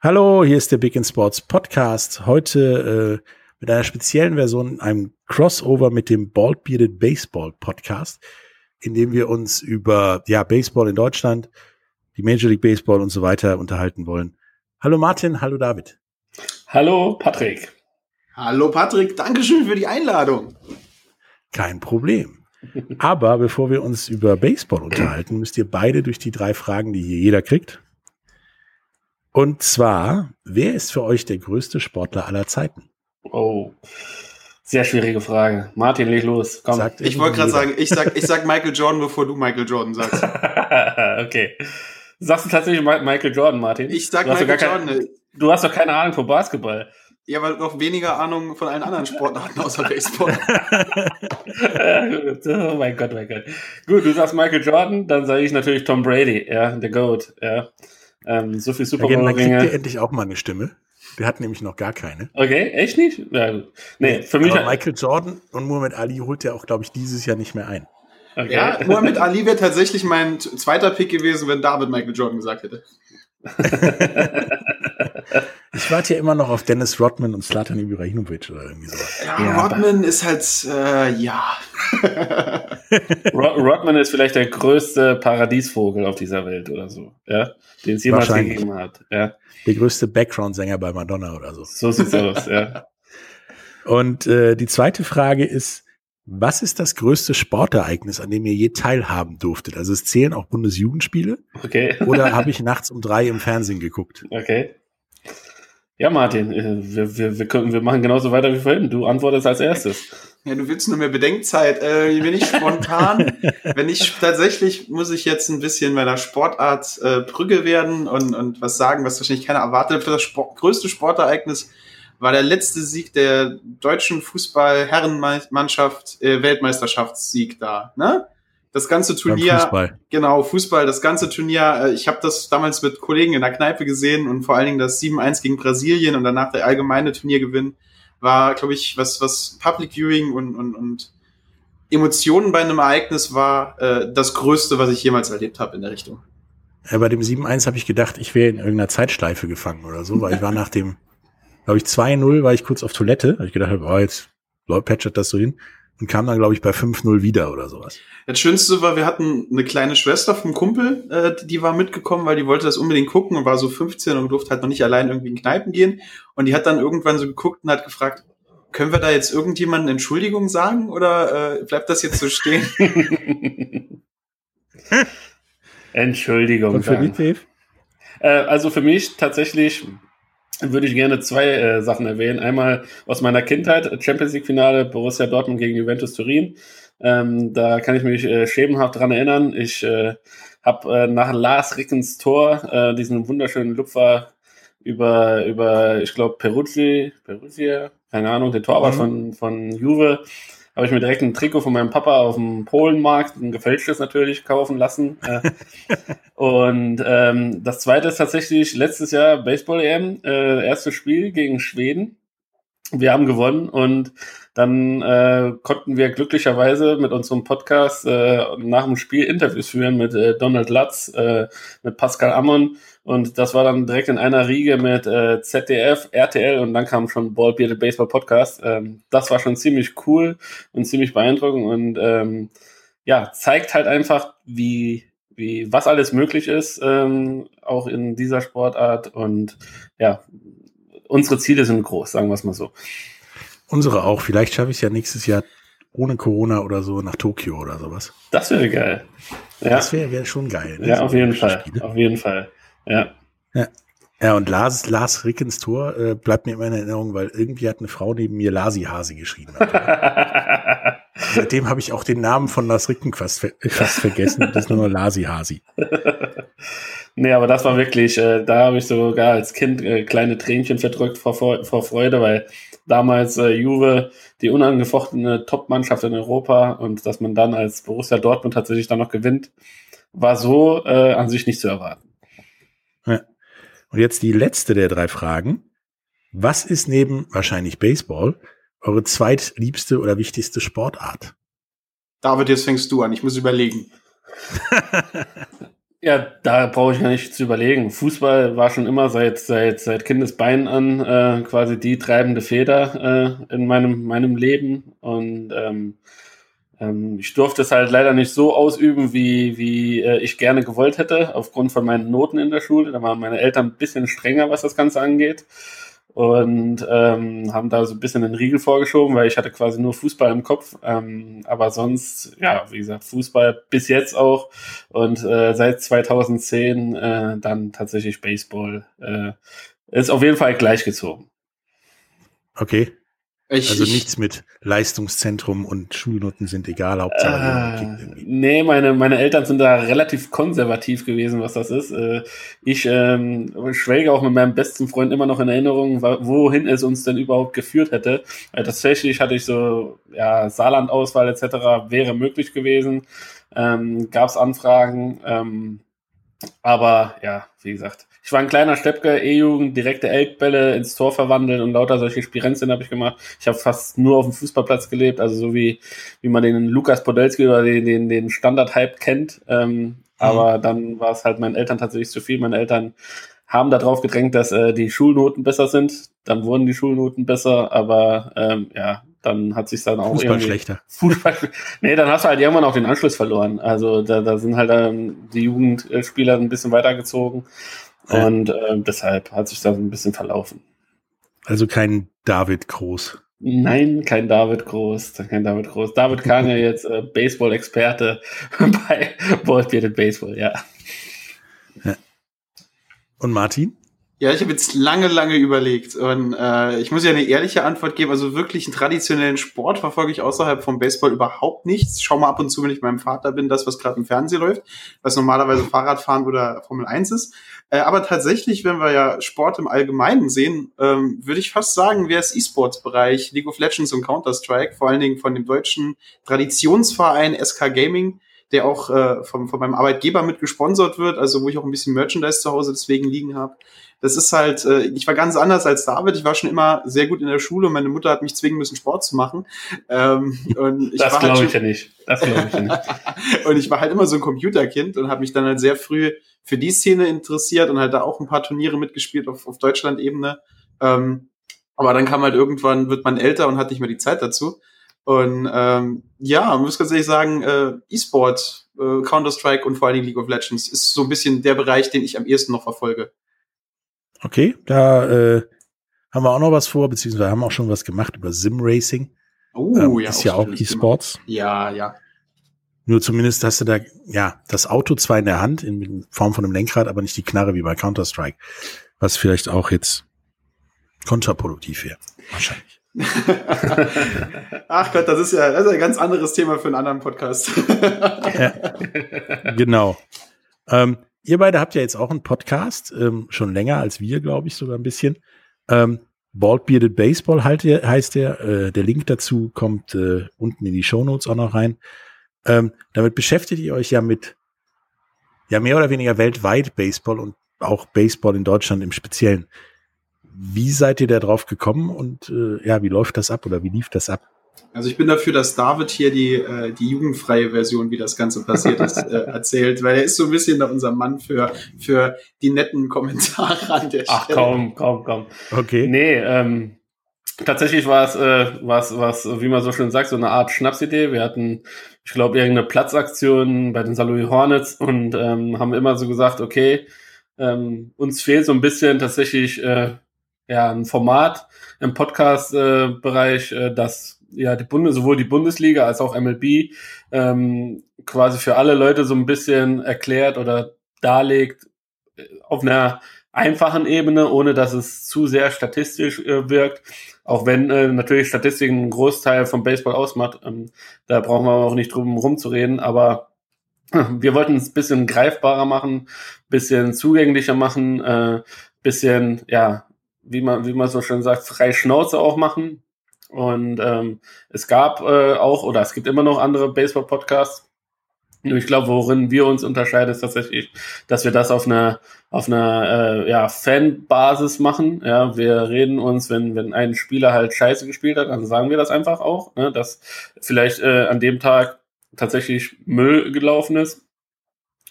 Hallo, hier ist der Big in Sports Podcast. Heute äh, mit einer speziellen Version, einem Crossover mit dem Bald Bearded Baseball Podcast, in dem wir uns über ja Baseball in Deutschland, die Major League Baseball und so weiter unterhalten wollen. Hallo Martin, hallo David. Hallo Patrick. Hallo Patrick, Dankeschön für die Einladung. Kein Problem. Aber bevor wir uns über Baseball unterhalten, müsst ihr beide durch die drei Fragen, die hier jeder kriegt, und zwar, wer ist für euch der größte Sportler aller Zeiten? Oh, sehr schwierige Frage. Martin, leg los. Komm. Sagt ich wollte gerade sagen, ich sag, ich sag Michael Jordan, bevor du Michael Jordan sagst. okay. Sagst du tatsächlich Michael Jordan, Martin? Ich sag Michael Jordan. Kein, du hast doch keine Ahnung von Basketball. Ja, aber noch weniger Ahnung von allen anderen Sportarten außer Baseball. oh mein Gott, mein Gott. Gut, du sagst Michael Jordan, dann sage ich natürlich Tom Brady, ja, der Goat, ja. Ähm, so viel Super Bowl Dann kriegt ihr endlich auch mal eine Stimme. Der hat nämlich noch gar keine. Okay, echt nicht? Ja, nee, nee, für mich. Aber Michael Jordan und Muhammad Ali holt ja auch, glaube ich, dieses Jahr nicht mehr ein. Okay. Ja, Muhammad Ali wäre tatsächlich mein zweiter Pick gewesen, wenn David Michael Jordan gesagt hätte. ich warte ja immer noch auf Dennis Rodman und Slatan Ibrahimovic oder irgendwie sowas. Ja, ja Rodman ist halt, äh, ja. Rodman ist vielleicht der größte Paradiesvogel auf dieser Welt oder so, ja, den es jemals gegeben hat. Ja. Der größte Background-Sänger bei Madonna oder so. So sieht's aus, ja. Und äh, die zweite Frage ist, was ist das größte Sportereignis, an dem ihr je teilhaben durftet? Also es zählen auch Bundesjugendspiele. Okay. Oder habe ich nachts um drei im Fernsehen geguckt? Okay. Ja, Martin, äh, wir, wir, wir, können, wir machen genauso weiter wie vorhin. Du antwortest als erstes. Ja, du willst nur mehr Bedenkzeit. Äh, bin ich spontan? wenn ich tatsächlich, muss ich jetzt ein bisschen meiner Sportart äh, Brügge werden und, und was sagen, was wahrscheinlich keiner erwartet. Für das Sport, größte Sportereignis war der letzte Sieg der deutschen Fußball-Herrenmannschaft, äh, Weltmeisterschaftssieg da. Ne? Das ganze Turnier, Fußball. genau, Fußball, das ganze Turnier, äh, ich habe das damals mit Kollegen in der Kneipe gesehen und vor allen Dingen das 7-1 gegen Brasilien und danach der allgemeine Turniergewinn war, glaube ich, was, was Public Viewing und, und, und Emotionen bei einem Ereignis war äh, das Größte, was ich jemals erlebt habe in der Richtung. Ja, bei dem 7-1 habe ich gedacht, ich wäre in irgendeiner Zeitschleife gefangen oder so, weil ich war nach dem glaube ich, 2-0 war ich kurz auf Toilette. Hab ich gedacht, oh, jetzt patchert das so hin. Und kam dann, glaube ich, bei 5-0 wieder oder sowas. Das Schönste war, wir hatten eine kleine Schwester vom Kumpel, äh, die war mitgekommen, weil die wollte das unbedingt gucken und war so 15 und durfte halt noch nicht allein irgendwie in Kneipen gehen. Und die hat dann irgendwann so geguckt und hat gefragt, können wir da jetzt irgendjemanden Entschuldigung sagen oder äh, bleibt das jetzt so stehen? Entschuldigung. Und für dich, Dave? Äh, also für mich tatsächlich würde ich gerne zwei äh, Sachen erwähnen. Einmal aus meiner Kindheit, Champions League Finale Borussia Dortmund gegen Juventus Turin. Ähm, da kann ich mich äh, schemenhaft dran erinnern. Ich äh, habe äh, nach Lars Rickens Tor äh, diesen wunderschönen Lupfer über, über ich glaube, Peruzzi, Peruzzi, keine Ahnung, den Torwart mhm. von, von Juve, habe ich mir direkt ein Trikot von meinem Papa auf dem Polenmarkt, ein gefälschtes natürlich, kaufen lassen. Äh. und ähm, das zweite ist tatsächlich letztes Jahr Baseball-EM, äh, erstes Spiel gegen Schweden. Wir haben gewonnen und dann äh, konnten wir glücklicherweise mit unserem Podcast äh, nach dem Spiel Interviews führen mit äh, Donald Lutz, äh, mit Pascal Ammon und das war dann direkt in einer Riege mit äh, ZDF, RTL und dann kam schon Ball Bearded Baseball Podcast. Ähm, das war schon ziemlich cool und ziemlich beeindruckend und ähm, ja, zeigt halt einfach, wie, wie was alles möglich ist, ähm, auch in dieser Sportart. Und ja, unsere Ziele sind groß, sagen wir es mal so. Unsere auch. Vielleicht schaffe ich es ja nächstes Jahr ohne Corona oder so nach Tokio oder sowas. Das wäre geil. Ja. Das wäre wär schon geil. Ne? Ja, auf jeden Fall. Auf jeden Fall. Ja. Ja. Ja, und Lars, Lars Rickens Tor äh, bleibt mir immer in Erinnerung, weil irgendwie hat eine Frau neben mir Lasi Hasi geschrieben. Seitdem habe ich auch den Namen von Lars Ricken fast, fast vergessen. Das ist nur noch Lasi Hasi. nee, aber das war wirklich, äh, da habe ich sogar als Kind äh, kleine Tränchen verdrückt vor, vor Freude, weil damals äh, Juve die unangefochtene Top-Mannschaft in Europa und dass man dann als Borussia Dortmund tatsächlich dann noch gewinnt, war so äh, an sich nicht zu erwarten. Und jetzt die letzte der drei Fragen. Was ist neben wahrscheinlich Baseball eure zweitliebste oder wichtigste Sportart? David, jetzt fängst du an. Ich muss überlegen. ja, da brauche ich gar nicht zu überlegen. Fußball war schon immer seit seit seit Kindesbeinen an äh, quasi die treibende Feder äh, in meinem meinem Leben und ähm, ähm, ich durfte es halt leider nicht so ausüben, wie, wie äh, ich gerne gewollt hätte, aufgrund von meinen Noten in der Schule. Da waren meine Eltern ein bisschen strenger, was das Ganze angeht. Und ähm, haben da so ein bisschen den Riegel vorgeschoben, weil ich hatte quasi nur Fußball im Kopf. Ähm, aber sonst, ja, wie gesagt, Fußball bis jetzt auch. Und äh, seit 2010 äh, dann tatsächlich Baseball. Äh, ist auf jeden Fall gleichgezogen. Okay. Ich, also nichts mit Leistungszentrum und Schulnoten sind egal, Hauptsache. Äh, nee, meine, meine Eltern sind da relativ konservativ gewesen, was das ist. Äh, ich ähm, schwelge auch mit meinem besten Freund immer noch in Erinnerung, wohin es uns denn überhaupt geführt hätte. Äh, tatsächlich hatte ich so, ja, Saarland-Auswahl etc. wäre möglich gewesen. Ähm, Gab es Anfragen. Ähm, aber ja, wie gesagt, ich war ein kleiner Steppke, E-Jugend, direkte Elkbälle ins Tor verwandeln und lauter solche Spirenzien habe ich gemacht. Ich habe fast nur auf dem Fußballplatz gelebt, also so wie, wie man den Lukas Podolski oder den, den, den Standard-Hype kennt. Ähm, mhm. Aber dann war es halt meinen Eltern tatsächlich zu viel. Meine Eltern haben darauf gedrängt, dass äh, die Schulnoten besser sind. Dann wurden die Schulnoten besser, aber ähm, ja, dann hat sich dann auch Fußball schlechter. Fußball, nee, dann hast du halt irgendwann auch den Anschluss verloren. Also da, da sind halt ähm, die Jugendspieler ein bisschen weitergezogen ja. und äh, deshalb hat sich das ein bisschen verlaufen. Also kein David Groß. Nein, kein David Groß, kein David Groß. David Kahn ja jetzt äh, Baseball-Experte bei Ballbearded Baseball, ja. ja. Und Martin? Ja, ich habe jetzt lange, lange überlegt und äh, ich muss ja eine ehrliche Antwort geben. Also wirklich einen traditionellen Sport verfolge ich außerhalb vom Baseball überhaupt nichts. Schau mal ab und zu, wenn ich meinem Vater bin, das, was gerade im Fernsehen läuft, was normalerweise Fahrradfahren oder Formel 1 ist. Äh, aber tatsächlich, wenn wir ja Sport im Allgemeinen sehen, ähm, würde ich fast sagen, wäre es E-Sports-Bereich, League of Legends und Counter-Strike, vor allen Dingen von dem deutschen Traditionsverein SK Gaming der auch äh, vom, von meinem Arbeitgeber mit gesponsert wird, also wo ich auch ein bisschen Merchandise zu Hause deswegen liegen habe das ist halt, äh, ich war ganz anders als David. Ich war schon immer sehr gut in der Schule und meine Mutter hat mich zwingen müssen, Sport zu machen. Ähm, und ich das halt glaube ich ja nicht. Das glaube ich ja nicht. und ich war halt immer so ein Computerkind und habe mich dann halt sehr früh für die Szene interessiert und halt da auch ein paar Turniere mitgespielt auf, auf Deutschland-Ebene. Ähm, aber dann kam halt irgendwann, wird man älter und hat nicht mehr die Zeit dazu. Und ähm, ja, muss ganz ehrlich sagen, äh, E-Sport, äh, Counter-Strike und vor allen Dingen League of Legends ist so ein bisschen der Bereich, den ich am ehesten noch verfolge. Okay, da äh, haben wir auch noch was vor, beziehungsweise haben auch schon was gemacht über Sim Racing. Oh, ähm, ja. Ist ja auch E-Sports. Ja, ja. Nur zumindest hast du da, ja, das Auto zwar in der Hand, in Form von einem Lenkrad, aber nicht die Knarre wie bei Counter-Strike. Was vielleicht auch jetzt kontraproduktiv wäre. Wahrscheinlich. Ach Gott, das ist ja das ist ein ganz anderes Thema für einen anderen Podcast. ja, genau. Ähm, ihr beide habt ja jetzt auch einen Podcast, ähm, schon länger als wir, glaube ich, sogar ein bisschen. Ähm, Bald Bearded Baseball halt, heißt der. Äh, der Link dazu kommt äh, unten in die Show Notes auch noch rein. Ähm, damit beschäftigt ihr euch ja mit ja mehr oder weniger weltweit Baseball und auch Baseball in Deutschland im Speziellen. Wie seid ihr da drauf gekommen und äh, ja, wie läuft das ab oder wie lief das ab? Also ich bin dafür, dass David hier die, äh, die jugendfreie Version, wie das Ganze passiert ist, äh, erzählt, weil er ist so ein bisschen unser Mann für, für die netten Kommentare an der Ach, Stelle. Ach komm, komm, komm. Okay. Nee, ähm, tatsächlich war es, äh, was, was, wie man so schön sagt, so eine Art Schnapsidee. Wir hatten, ich glaube, irgendeine Platzaktion bei den St. Hornets und ähm, haben immer so gesagt, okay, ähm, uns fehlt so ein bisschen tatsächlich äh, ja, ein Format im Podcast-Bereich, äh, das ja die Bundes sowohl die Bundesliga als auch MLB ähm, quasi für alle Leute so ein bisschen erklärt oder darlegt äh, auf einer einfachen Ebene, ohne dass es zu sehr statistisch äh, wirkt. Auch wenn äh, natürlich Statistiken einen Großteil vom Baseball ausmacht, ähm, da brauchen wir auch nicht drum rumzureden, aber äh, wir wollten es ein bisschen greifbarer machen, bisschen zugänglicher machen, äh, bisschen, ja, wie man, wie man so schön sagt, frei Schnauze auch machen. Und ähm, es gab äh, auch, oder es gibt immer noch andere Baseball-Podcasts. Ich glaube, worin wir uns unterscheiden, ist tatsächlich, dass wir das auf einer auf einer äh, ja, Fanbasis machen. Ja, wir reden uns, wenn wenn ein Spieler halt Scheiße gespielt hat, dann sagen wir das einfach auch, ne, dass vielleicht äh, an dem Tag tatsächlich Müll gelaufen ist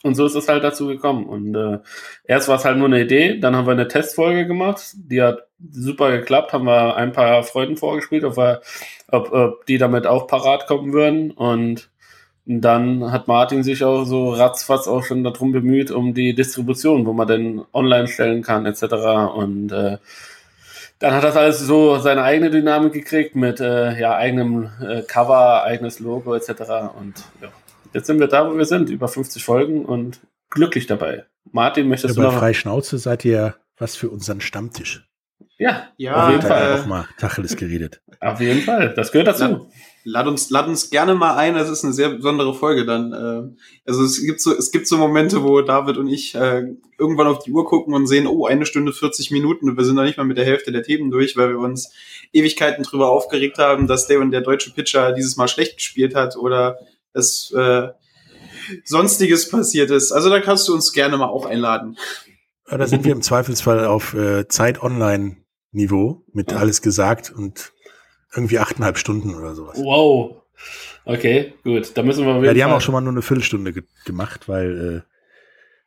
und so ist es halt dazu gekommen. Und äh, erst war es halt nur eine Idee, dann haben wir eine Testfolge gemacht, die hat super geklappt, haben wir ein paar Freunden vorgespielt, ob, wir, ob, ob die damit auch parat kommen würden. Und dann hat Martin sich auch so ratzfatz auch schon darum bemüht, um die Distribution, wo man denn online stellen kann, etc. Und äh, dann hat das alles so seine eigene Dynamik gekriegt mit äh, ja, eigenem äh, Cover, eigenes Logo etc. Und ja, Jetzt sind wir da, wo wir sind, über 50 Folgen und glücklich dabei. Martin, möchtest ja, du noch? Bei Freischnauze seid ihr was für unseren Stammtisch. Ja, ja auf jeden Fall. Auch mal Tacheles geredet. Auf jeden Fall, das gehört dazu. Lad uns, lad uns gerne mal ein. Das ist eine sehr besondere Folge dann. Äh, also es gibt so, es gibt so Momente, wo David und ich äh, irgendwann auf die Uhr gucken und sehen, oh, eine Stunde 40 Minuten und wir sind noch nicht mal mit der Hälfte der Themen durch, weil wir uns Ewigkeiten drüber aufgeregt haben, dass der und der deutsche Pitcher dieses Mal schlecht gespielt hat oder es äh, sonstiges passiert ist. Also da kannst du uns gerne mal auch einladen. Ja, da sind wir im Zweifelsfall auf äh, Zeit Online Niveau mit ja. alles gesagt und irgendwie achteinhalb Stunden oder sowas. Wow. Okay, gut. Da müssen wir Ja, die haben auch schon mal nur eine Viertelstunde ge gemacht, weil äh,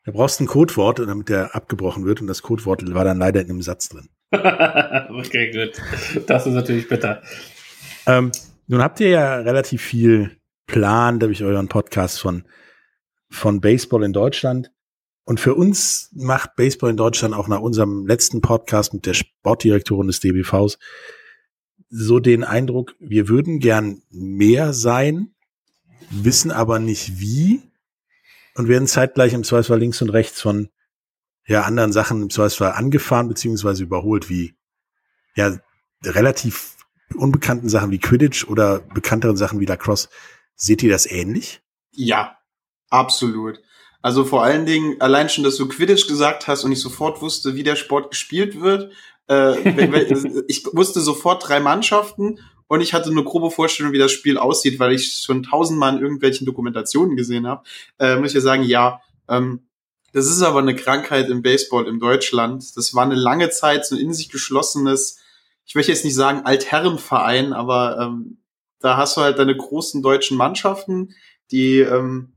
da brauchst du ein Codewort, damit der abgebrochen wird und das Codewort war dann leider in einem Satz drin. okay, gut. Das ist natürlich bitter. Ähm, nun habt ihr ja relativ viel Plan durch euren Podcast von, von Baseball in Deutschland. Und für uns macht Baseball in Deutschland auch nach unserem letzten Podcast mit der Sportdirektorin des DBVs so den Eindruck, wir würden gern mehr sein, wissen aber nicht wie und werden zeitgleich im Zweifelsfall links und rechts von ja anderen Sachen im Zweifelsfall angefahren beziehungsweise überholt, wie ja relativ unbekannten Sachen wie Quidditch oder bekannteren Sachen wie Lacrosse. Seht ihr das ähnlich? Ja, absolut. Also vor allen Dingen, allein schon, dass du Quidditch gesagt hast und ich sofort wusste, wie der Sport gespielt wird. Äh, ich wusste sofort drei Mannschaften und ich hatte eine grobe Vorstellung, wie das Spiel aussieht, weil ich schon tausendmal in irgendwelchen Dokumentationen gesehen habe. Äh, muss ich ja sagen, ja, ähm, das ist aber eine Krankheit im Baseball in Deutschland. Das war eine lange Zeit so ein in sich geschlossenes, ich möchte jetzt nicht sagen Altherrenverein, aber ähm, da hast du halt deine großen deutschen Mannschaften, die, ähm,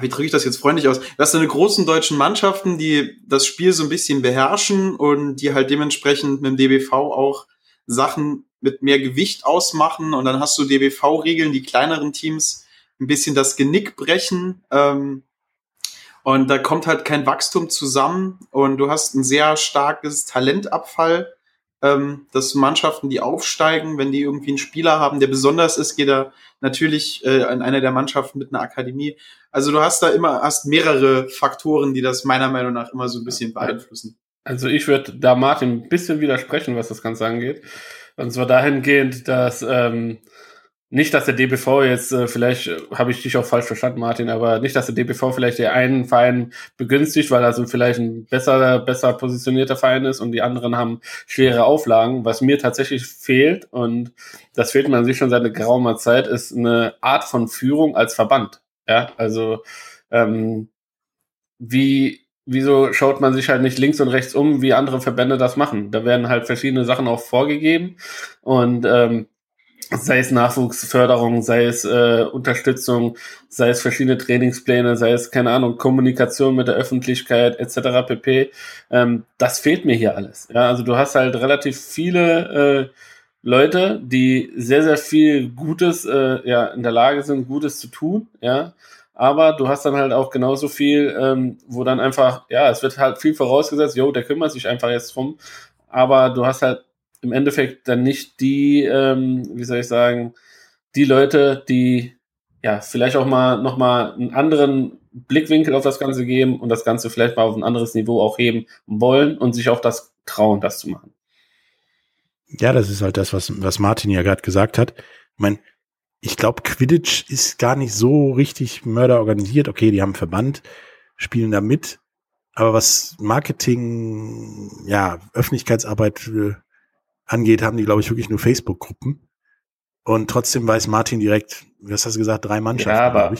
wie drücke ich das jetzt freundlich aus? Du hast deine großen deutschen Mannschaften, die das Spiel so ein bisschen beherrschen und die halt dementsprechend mit dem DBV auch Sachen mit mehr Gewicht ausmachen und dann hast du DBV-Regeln, die kleineren Teams ein bisschen das Genick brechen. Ähm, und da kommt halt kein Wachstum zusammen und du hast ein sehr starkes Talentabfall ähm, dass Mannschaften, die aufsteigen, wenn die irgendwie einen Spieler haben, der besonders ist, geht er natürlich äh, in einer der Mannschaften mit einer Akademie. Also du hast da immer hast mehrere Faktoren, die das meiner Meinung nach immer so ein bisschen beeinflussen. Also ich würde da Martin ein bisschen widersprechen, was das Ganze angeht. Und zwar dahingehend, dass ähm, nicht, dass der DBV jetzt, äh, vielleicht äh, habe ich dich auch falsch verstanden, Martin, aber nicht, dass der DBV vielleicht der einen Verein begünstigt, weil er so vielleicht ein besser, besser positionierter Verein ist und die anderen haben schwere Auflagen. Was mir tatsächlich fehlt, und das fehlt man sich schon seit einer geraumer Zeit, ist eine Art von Führung als Verband. Ja, also ähm, wie wieso schaut man sich halt nicht links und rechts um, wie andere Verbände das machen? Da werden halt verschiedene Sachen auch vorgegeben und ähm, sei es Nachwuchsförderung, sei es äh, Unterstützung, sei es verschiedene Trainingspläne, sei es, keine Ahnung, Kommunikation mit der Öffentlichkeit etc. pp. Ähm, das fehlt mir hier alles. Ja, also du hast halt relativ viele äh, Leute, die sehr, sehr viel Gutes äh, ja, in der Lage sind, Gutes zu tun, ja. Aber du hast dann halt auch genauso viel, ähm, wo dann einfach, ja, es wird halt viel vorausgesetzt, jo, der kümmert sich einfach jetzt drum aber du hast halt im Endeffekt dann nicht die, ähm, wie soll ich sagen, die Leute, die ja vielleicht auch mal noch mal einen anderen Blickwinkel auf das Ganze geben und das Ganze vielleicht mal auf ein anderes Niveau auch heben wollen und sich auch das trauen, das zu machen. Ja, das ist halt das, was, was Martin ja gerade gesagt hat. Ich meine, ich glaube, Quidditch ist gar nicht so richtig Mörder organisiert. Okay, die haben Verband, spielen da mit. Aber was Marketing, ja, Öffentlichkeitsarbeit äh, angeht, haben die, glaube ich, wirklich nur Facebook-Gruppen. Und trotzdem weiß Martin direkt, was hast du gesagt, drei Mannschaften, ja, aber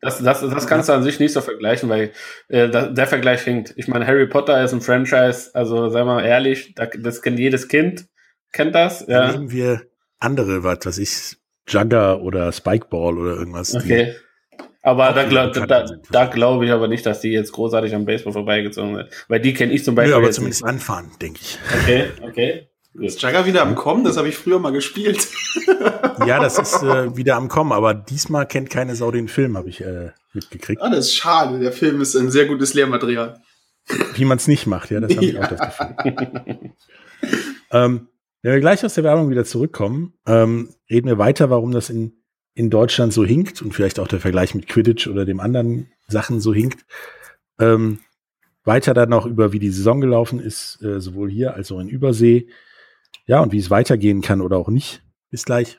Das, das, das kannst du an sich nicht so vergleichen, weil äh, der, der Vergleich hinkt. Ich meine, Harry Potter ist ein Franchise, also sei mal ehrlich, das kennt jedes Kind, kennt das. Ja. Dann nehmen wir andere, was weiß ich, Jugger oder Spikeball oder irgendwas. Okay. Aber da, glaub, da, da, da glaube ich aber nicht, dass die jetzt großartig am Baseball vorbeigezogen sind. Weil die kenne ich zum Beispiel. Nö, aber zumindest nicht. anfahren, denke ich. Okay, okay. Ist Jagger wieder am Kommen? Das habe ich früher mal gespielt. ja, das ist äh, wieder am Kommen, aber diesmal kennt keine Sau den Film, habe ich äh, mitgekriegt. Ah, das ist schade. Der Film ist ein sehr gutes Lehrmaterial. Wie man es nicht macht, ja, das habe ich auch das Gefühl. ähm, wenn wir gleich aus der Werbung wieder zurückkommen, ähm, reden wir weiter, warum das in, in Deutschland so hinkt und vielleicht auch der Vergleich mit Quidditch oder dem anderen Sachen so hinkt. Ähm, weiter dann noch über, wie die Saison gelaufen ist, äh, sowohl hier als auch in Übersee. Ja, und wie es weitergehen kann oder auch nicht. Bis gleich.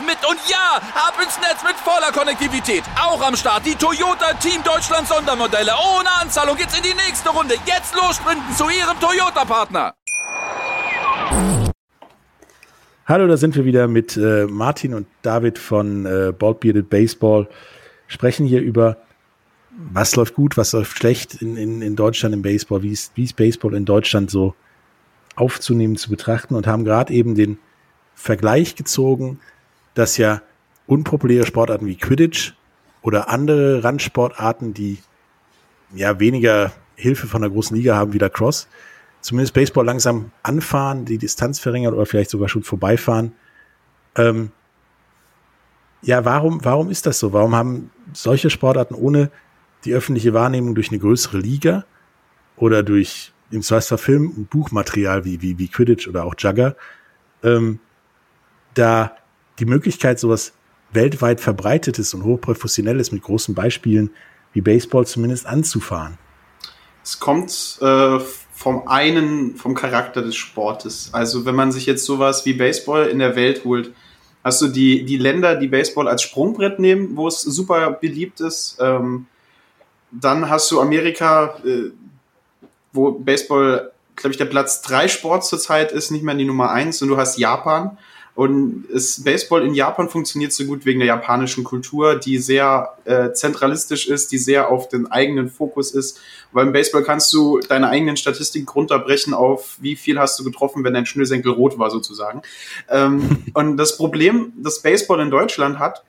mit. Und ja, ab ins Netz mit voller Konnektivität. Auch am Start die Toyota Team Deutschland Sondermodelle. Ohne Anzahlung geht's in die nächste Runde. Jetzt los sprinten zu ihrem Toyota-Partner. Hallo, da sind wir wieder mit äh, Martin und David von äh, Bald Bearded Baseball. Sprechen hier über was läuft gut, was läuft schlecht in, in, in Deutschland im Baseball, wie ist, wie ist Baseball in Deutschland so aufzunehmen, zu betrachten und haben gerade eben den Vergleich gezogen, dass ja unpopuläre Sportarten wie Quidditch oder andere Randsportarten, die ja weniger Hilfe von der großen Liga haben wie der Cross, zumindest Baseball langsam anfahren, die Distanz verringern oder vielleicht sogar schon vorbeifahren. Ähm, ja, warum, warum ist das so? Warum haben solche Sportarten ohne die öffentliche Wahrnehmung durch eine größere Liga oder durch im Zweifelsfall Film- und Buchmaterial wie, wie, wie Quidditch oder auch Jugger, ähm, da die Möglichkeit, sowas weltweit verbreitetes und hochprofessionelles mit großen Beispielen wie Baseball zumindest anzufahren? Es kommt äh, vom einen, vom Charakter des Sportes. Also wenn man sich jetzt sowas wie Baseball in der Welt holt, hast du die, die Länder, die Baseball als Sprungbrett nehmen, wo es super beliebt ist. Ähm, dann hast du Amerika, äh, wo Baseball, glaube ich, der Platz drei Sport zurzeit ist, nicht mehr die Nummer eins. Und du hast Japan. Und es, Baseball in Japan funktioniert so gut wegen der japanischen Kultur, die sehr äh, zentralistisch ist, die sehr auf den eigenen Fokus ist. Weil im Baseball kannst du deine eigenen Statistiken runterbrechen auf, wie viel hast du getroffen, wenn dein Schnürsenkel rot war, sozusagen. Ähm, und das Problem, das Baseball in Deutschland hat,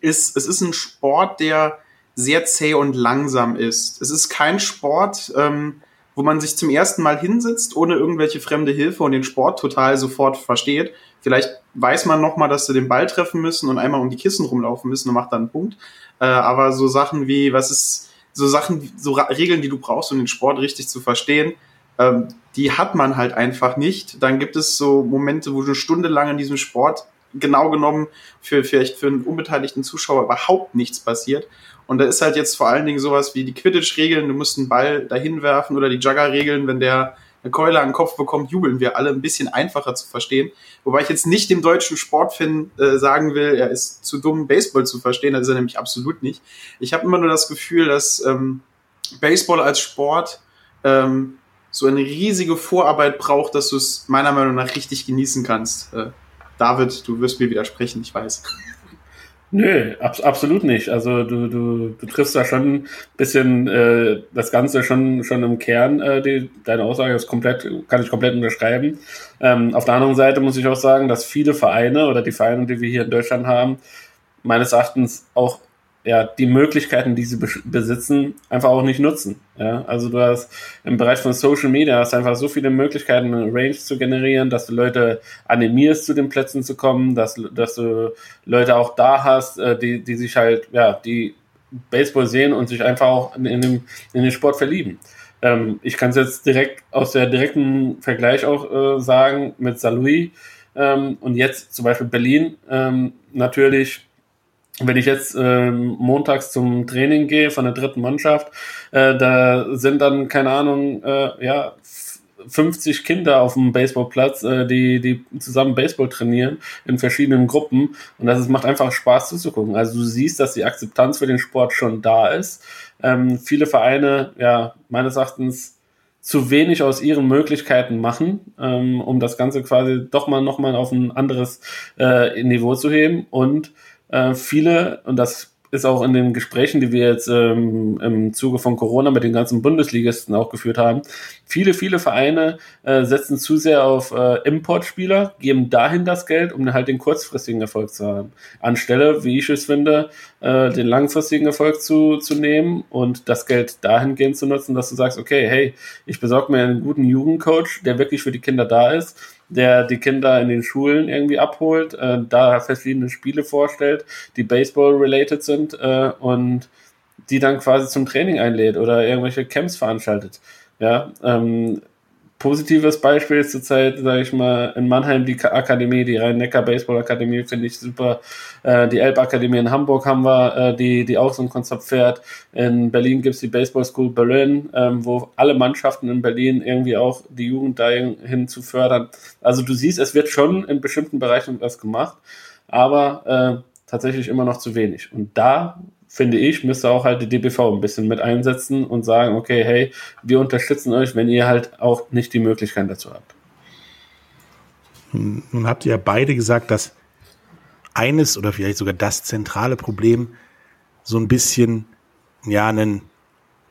ist, es ist ein Sport, der sehr zäh und langsam ist. Es ist kein Sport, ähm, wo man sich zum ersten Mal hinsetzt, ohne irgendwelche fremde Hilfe und den Sport total sofort versteht. Vielleicht weiß man noch mal, dass sie den Ball treffen müssen und einmal um die Kissen rumlaufen müssen und macht dann einen Punkt. Äh, aber so Sachen wie, was ist, so Sachen, so Regeln, die du brauchst, um den Sport richtig zu verstehen, ähm, die hat man halt einfach nicht. Dann gibt es so Momente, wo du eine Stunde lang in diesem Sport genau genommen für vielleicht für einen unbeteiligten Zuschauer überhaupt nichts passiert. Und da ist halt jetzt vor allen Dingen sowas wie die Quidditch-Regeln, du musst einen Ball dahin werfen oder die Jugger-Regeln, wenn der eine Keule an den Kopf bekommt, jubeln wir alle ein bisschen einfacher zu verstehen. Wobei ich jetzt nicht dem deutschen Sportfan äh, sagen will, er ist zu dumm, Baseball zu verstehen, das ist er nämlich absolut nicht. Ich habe immer nur das Gefühl, dass ähm, Baseball als Sport ähm, so eine riesige Vorarbeit braucht, dass du es meiner Meinung nach richtig genießen kannst. Äh, David, du wirst mir widersprechen, ich weiß. Nö, ab, absolut nicht. Also du, du, du triffst da schon ein bisschen äh, das Ganze schon, schon im Kern. Äh, die, deine Aussage ist komplett, kann ich komplett unterschreiben. Ähm, auf der anderen Seite muss ich auch sagen, dass viele Vereine oder die Vereine, die wir hier in Deutschland haben, meines Erachtens auch ja, die Möglichkeiten, die sie besitzen, einfach auch nicht nutzen. Ja, also du hast im Bereich von Social Media hast einfach so viele Möglichkeiten, eine Range zu generieren, dass du Leute animierst, zu den Plätzen zu kommen, dass, dass du Leute auch da hast, äh, die, die sich halt, ja, die Baseball sehen und sich einfach auch in, in, dem, in den Sport verlieben. Ähm, ich kann es jetzt direkt aus der direkten Vergleich auch äh, sagen mit Salui ähm, und jetzt zum Beispiel Berlin ähm, natürlich wenn ich jetzt ähm, montags zum Training gehe von der dritten Mannschaft, äh, da sind dann, keine Ahnung, äh, ja, 50 Kinder auf dem Baseballplatz, äh, die, die zusammen Baseball trainieren in verschiedenen Gruppen. Und das ist, macht einfach Spaß zuzugucken. Also du siehst, dass die Akzeptanz für den Sport schon da ist. Ähm, viele Vereine, ja, meines Erachtens zu wenig aus ihren Möglichkeiten machen, ähm, um das Ganze quasi doch mal nochmal auf ein anderes äh, Niveau zu heben. Und äh, viele, und das ist auch in den Gesprächen, die wir jetzt ähm, im Zuge von Corona mit den ganzen Bundesligisten auch geführt haben, viele, viele Vereine äh, setzen zu sehr auf äh, Importspieler, geben dahin das Geld, um halt den kurzfristigen Erfolg zu haben. Anstelle, wie ich es finde, äh, den langfristigen Erfolg zu, zu nehmen und das Geld dahingehend zu nutzen, dass du sagst, okay, hey, ich besorge mir einen guten Jugendcoach, der wirklich für die Kinder da ist der die Kinder in den Schulen irgendwie abholt, äh, da verschiedene Spiele vorstellt, die Baseball-related sind äh, und die dann quasi zum Training einlädt oder irgendwelche Camps veranstaltet. Ja, ähm, positives Beispiel ist zurzeit, sage ich mal, in Mannheim die Akademie, die Rhein-Neckar-Baseball-Akademie finde ich super. Äh, die Elb-Akademie in Hamburg haben wir, äh, die, die auch so ein Konzept fährt. In Berlin gibt's die Baseball School Berlin, ähm, wo alle Mannschaften in Berlin irgendwie auch die Jugend dahin zu fördern. Also du siehst, es wird schon in bestimmten Bereichen was gemacht, aber äh, tatsächlich immer noch zu wenig. Und da finde ich, müsste auch halt die DBV ein bisschen mit einsetzen und sagen, okay, hey, wir unterstützen euch, wenn ihr halt auch nicht die Möglichkeit dazu habt. Nun habt ihr ja beide gesagt, dass eines oder vielleicht sogar das zentrale Problem so ein bisschen, ja, einen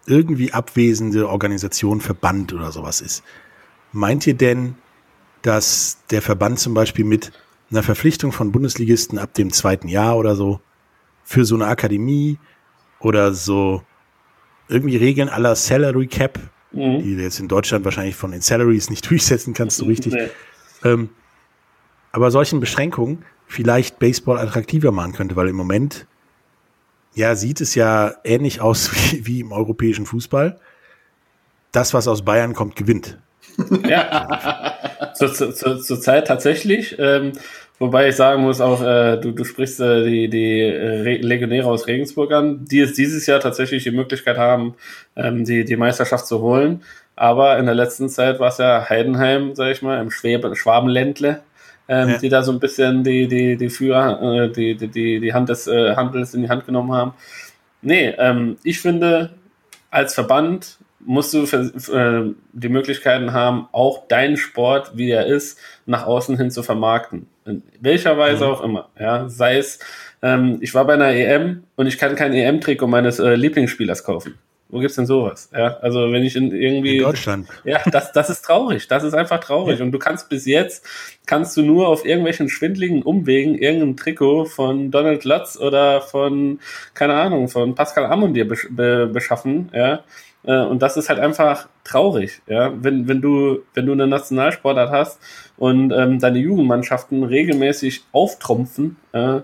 irgendwie abwesende Organisation, Verband oder sowas ist. Meint ihr denn, dass der Verband zum Beispiel mit einer Verpflichtung von Bundesligisten ab dem zweiten Jahr oder so für so eine Akademie oder so irgendwie Regeln aller Salary Cap, mhm. die du jetzt in Deutschland wahrscheinlich von den Salaries nicht durchsetzen kannst, so richtig. Nee. Ähm, aber solchen Beschränkungen vielleicht Baseball attraktiver machen könnte, weil im Moment ja sieht es ja ähnlich aus wie, wie im europäischen Fußball. Das, was aus Bayern kommt, gewinnt. Ja, zur, zur, zur Zeit tatsächlich. Ähm, Wobei ich sagen muss, auch äh, du, du sprichst äh, die, die äh, Legionäre aus Regensburg an, die es dieses Jahr tatsächlich die Möglichkeit haben, ähm, die, die Meisterschaft zu holen. Aber in der letzten Zeit war es ja Heidenheim, sag ich mal, im Schwab Schwabenländle, ähm, ja. die da so ein bisschen die, die, die Führer, äh, die, die, die, die Hand des äh, Handels in die Hand genommen haben. Nee, ähm, ich finde, als Verband musst du äh, die Möglichkeiten haben, auch deinen Sport, wie er ist, nach außen hin zu vermarkten. In welcher Weise mhm. auch immer. Ja, sei es, ähm, ich war bei einer EM und ich kann kein EM-Trikot meines äh, Lieblingsspielers kaufen. Wo gibt's denn sowas? Ja, also wenn ich in irgendwie in Deutschland. Ja, das das ist traurig. Das ist einfach traurig. Und du kannst bis jetzt kannst du nur auf irgendwelchen schwindligen Umwegen irgendein Trikot von Donald Lutz oder von keine Ahnung von Pascal Amondir besch be beschaffen. Ja, und das ist halt einfach traurig, ja. Wenn, wenn du, wenn du eine Nationalsportart hast und ähm, deine Jugendmannschaften regelmäßig auftrumpfen äh,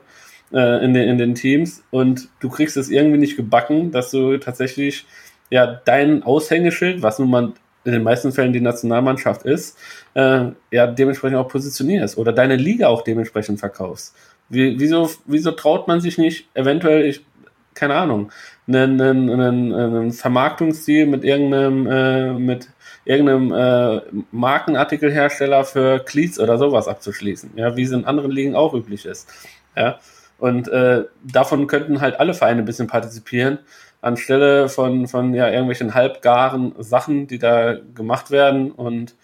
äh, in, den, in den Teams und du kriegst es irgendwie nicht gebacken, dass du tatsächlich ja dein Aushängeschild, was nun mal in den meisten Fällen die Nationalmannschaft ist, äh, ja dementsprechend auch positionierst oder deine Liga auch dementsprechend verkaufst. Wie, wieso, wieso traut man sich nicht eventuell, ich, keine Ahnung, einen, einen, einen, einen Vermarktungsstil mit irgendeinem, äh, mit irgendeinem äh, Markenartikelhersteller für Cleats oder sowas abzuschließen, ja, wie es in anderen Ligen auch üblich ist. Ja. Und äh, davon könnten halt alle Vereine ein bisschen partizipieren, anstelle von, von ja, irgendwelchen halbgaren Sachen, die da gemacht werden. Und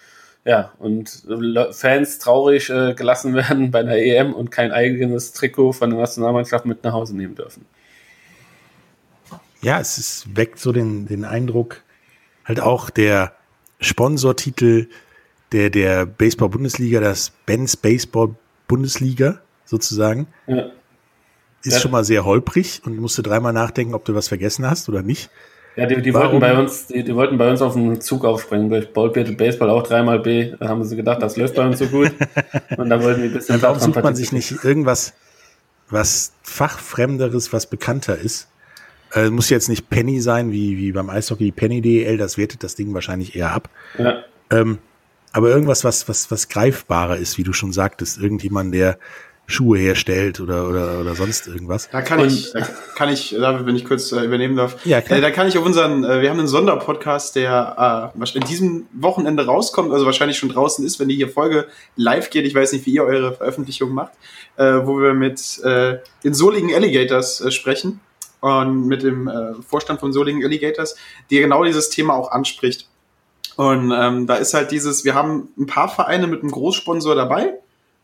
ja, und Fans traurig äh, gelassen werden bei einer EM und kein eigenes Trikot von der Nationalmannschaft mit nach Hause nehmen dürfen. Ja, es ist, weckt so den, den Eindruck, halt auch der Sponsortitel der, der Baseball-Bundesliga, das Benz Baseball-Bundesliga sozusagen, ja. ist ja. schon mal sehr holprig und musst du dreimal nachdenken, ob du was vergessen hast oder nicht. Ja, die, die wollten bei uns, die, die, wollten bei uns auf den Zug aufspringen durch Ballbeard Baseball auch dreimal B. Da haben sie gedacht, das läuft bei uns so gut. Und da wollten die ein bisschen. Warum sucht man sich nicht irgendwas, was fachfremderes, was bekannter ist? Äh, muss jetzt nicht Penny sein, wie, wie beim Eishockey Penny DL, das wertet das Ding wahrscheinlich eher ab. Ja. Ähm, aber irgendwas, was, was, was greifbarer ist, wie du schon sagtest, irgendjemand, der Schuhe herstellt oder, oder, oder sonst irgendwas. Da kann ich, da kann ich, da, wenn ich kurz äh, übernehmen darf, ja, klar. Äh, da kann ich auf unseren, äh, wir haben einen Sonderpodcast, der äh, in diesem Wochenende rauskommt, also wahrscheinlich schon draußen ist, wenn die hier Folge live geht. Ich weiß nicht, wie ihr eure Veröffentlichung macht, äh, wo wir mit äh, den Soligen Alligators äh, sprechen und mit dem äh, Vorstand von Soligen Alligators, der genau dieses Thema auch anspricht. Und ähm, da ist halt dieses, wir haben ein paar Vereine mit einem Großsponsor dabei,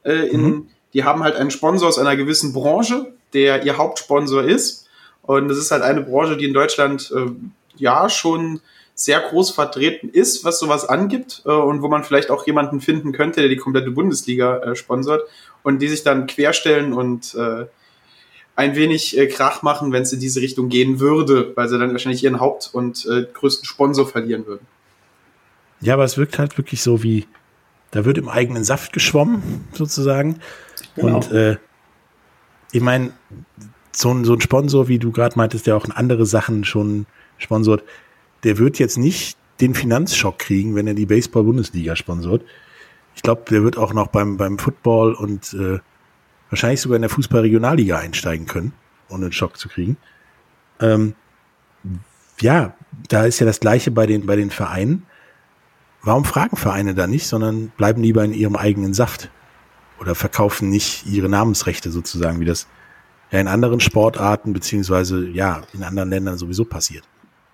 äh, in, mhm die haben halt einen Sponsor aus einer gewissen Branche, der ihr Hauptsponsor ist. Und das ist halt eine Branche, die in Deutschland äh, ja schon sehr groß vertreten ist, was sowas angibt äh, und wo man vielleicht auch jemanden finden könnte, der die komplette Bundesliga äh, sponsort und die sich dann querstellen und äh, ein wenig äh, Krach machen, wenn es in diese Richtung gehen würde, weil sie dann wahrscheinlich ihren Haupt- und äh, größten Sponsor verlieren würden. Ja, aber es wirkt halt wirklich so wie, da wird im eigenen Saft geschwommen, sozusagen. Genau. Und äh, ich meine, so ein, so ein Sponsor, wie du gerade meintest, der auch andere Sachen schon sponsort, der wird jetzt nicht den Finanzschock kriegen, wenn er die Baseball-Bundesliga sponsort. Ich glaube, der wird auch noch beim, beim Football und äh, wahrscheinlich sogar in der Fußball-Regionalliga einsteigen können, ohne einen Schock zu kriegen. Ähm, ja, da ist ja das Gleiche bei den, bei den Vereinen. Warum fragen Vereine da nicht, sondern bleiben lieber in ihrem eigenen Saft? oder verkaufen nicht ihre Namensrechte sozusagen, wie das ja in anderen Sportarten beziehungsweise ja in anderen Ländern sowieso passiert.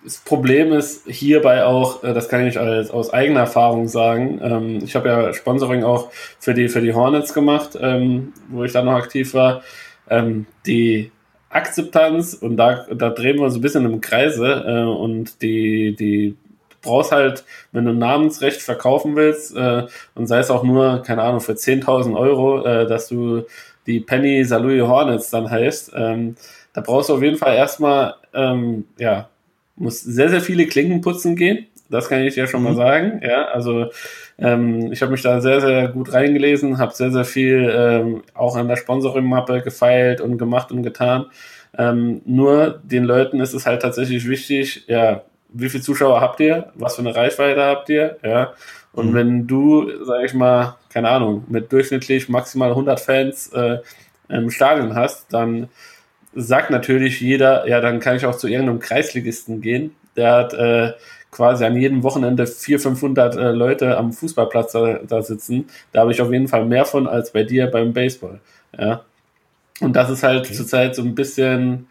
Das Problem ist hierbei auch, äh, das kann ich als, aus eigener Erfahrung sagen. Ähm, ich habe ja Sponsoring auch für die für die Hornets gemacht, ähm, wo ich da noch aktiv war. Ähm, die Akzeptanz und da, da drehen wir so ein bisschen im Kreise äh, und die die brauchst halt, wenn du Namensrecht verkaufen willst, äh, und sei es auch nur, keine Ahnung, für 10.000 Euro, äh, dass du die Penny Salui Hornets dann heißt, ähm, da brauchst du auf jeden Fall erstmal, ähm, ja, muss sehr, sehr viele Klinken putzen gehen. Das kann ich dir schon mhm. mal sagen. Ja, also ähm, ich habe mich da sehr, sehr gut reingelesen, habe sehr, sehr viel ähm, auch an der Sponsoring-Mappe gefeilt und gemacht und getan. Ähm, nur den Leuten ist es halt tatsächlich wichtig, ja, wie viele Zuschauer habt ihr, was für eine Reichweite habt ihr, ja. Und mhm. wenn du, sag ich mal, keine Ahnung, mit durchschnittlich maximal 100 Fans äh, im Stadion hast, dann sagt natürlich jeder, ja, dann kann ich auch zu irgendeinem Kreisligisten gehen. Der hat äh, quasi an jedem Wochenende 400, 500 äh, Leute am Fußballplatz da, da sitzen. Da habe ich auf jeden Fall mehr von als bei dir beim Baseball. Ja. Und das ist halt okay. zurzeit so ein bisschen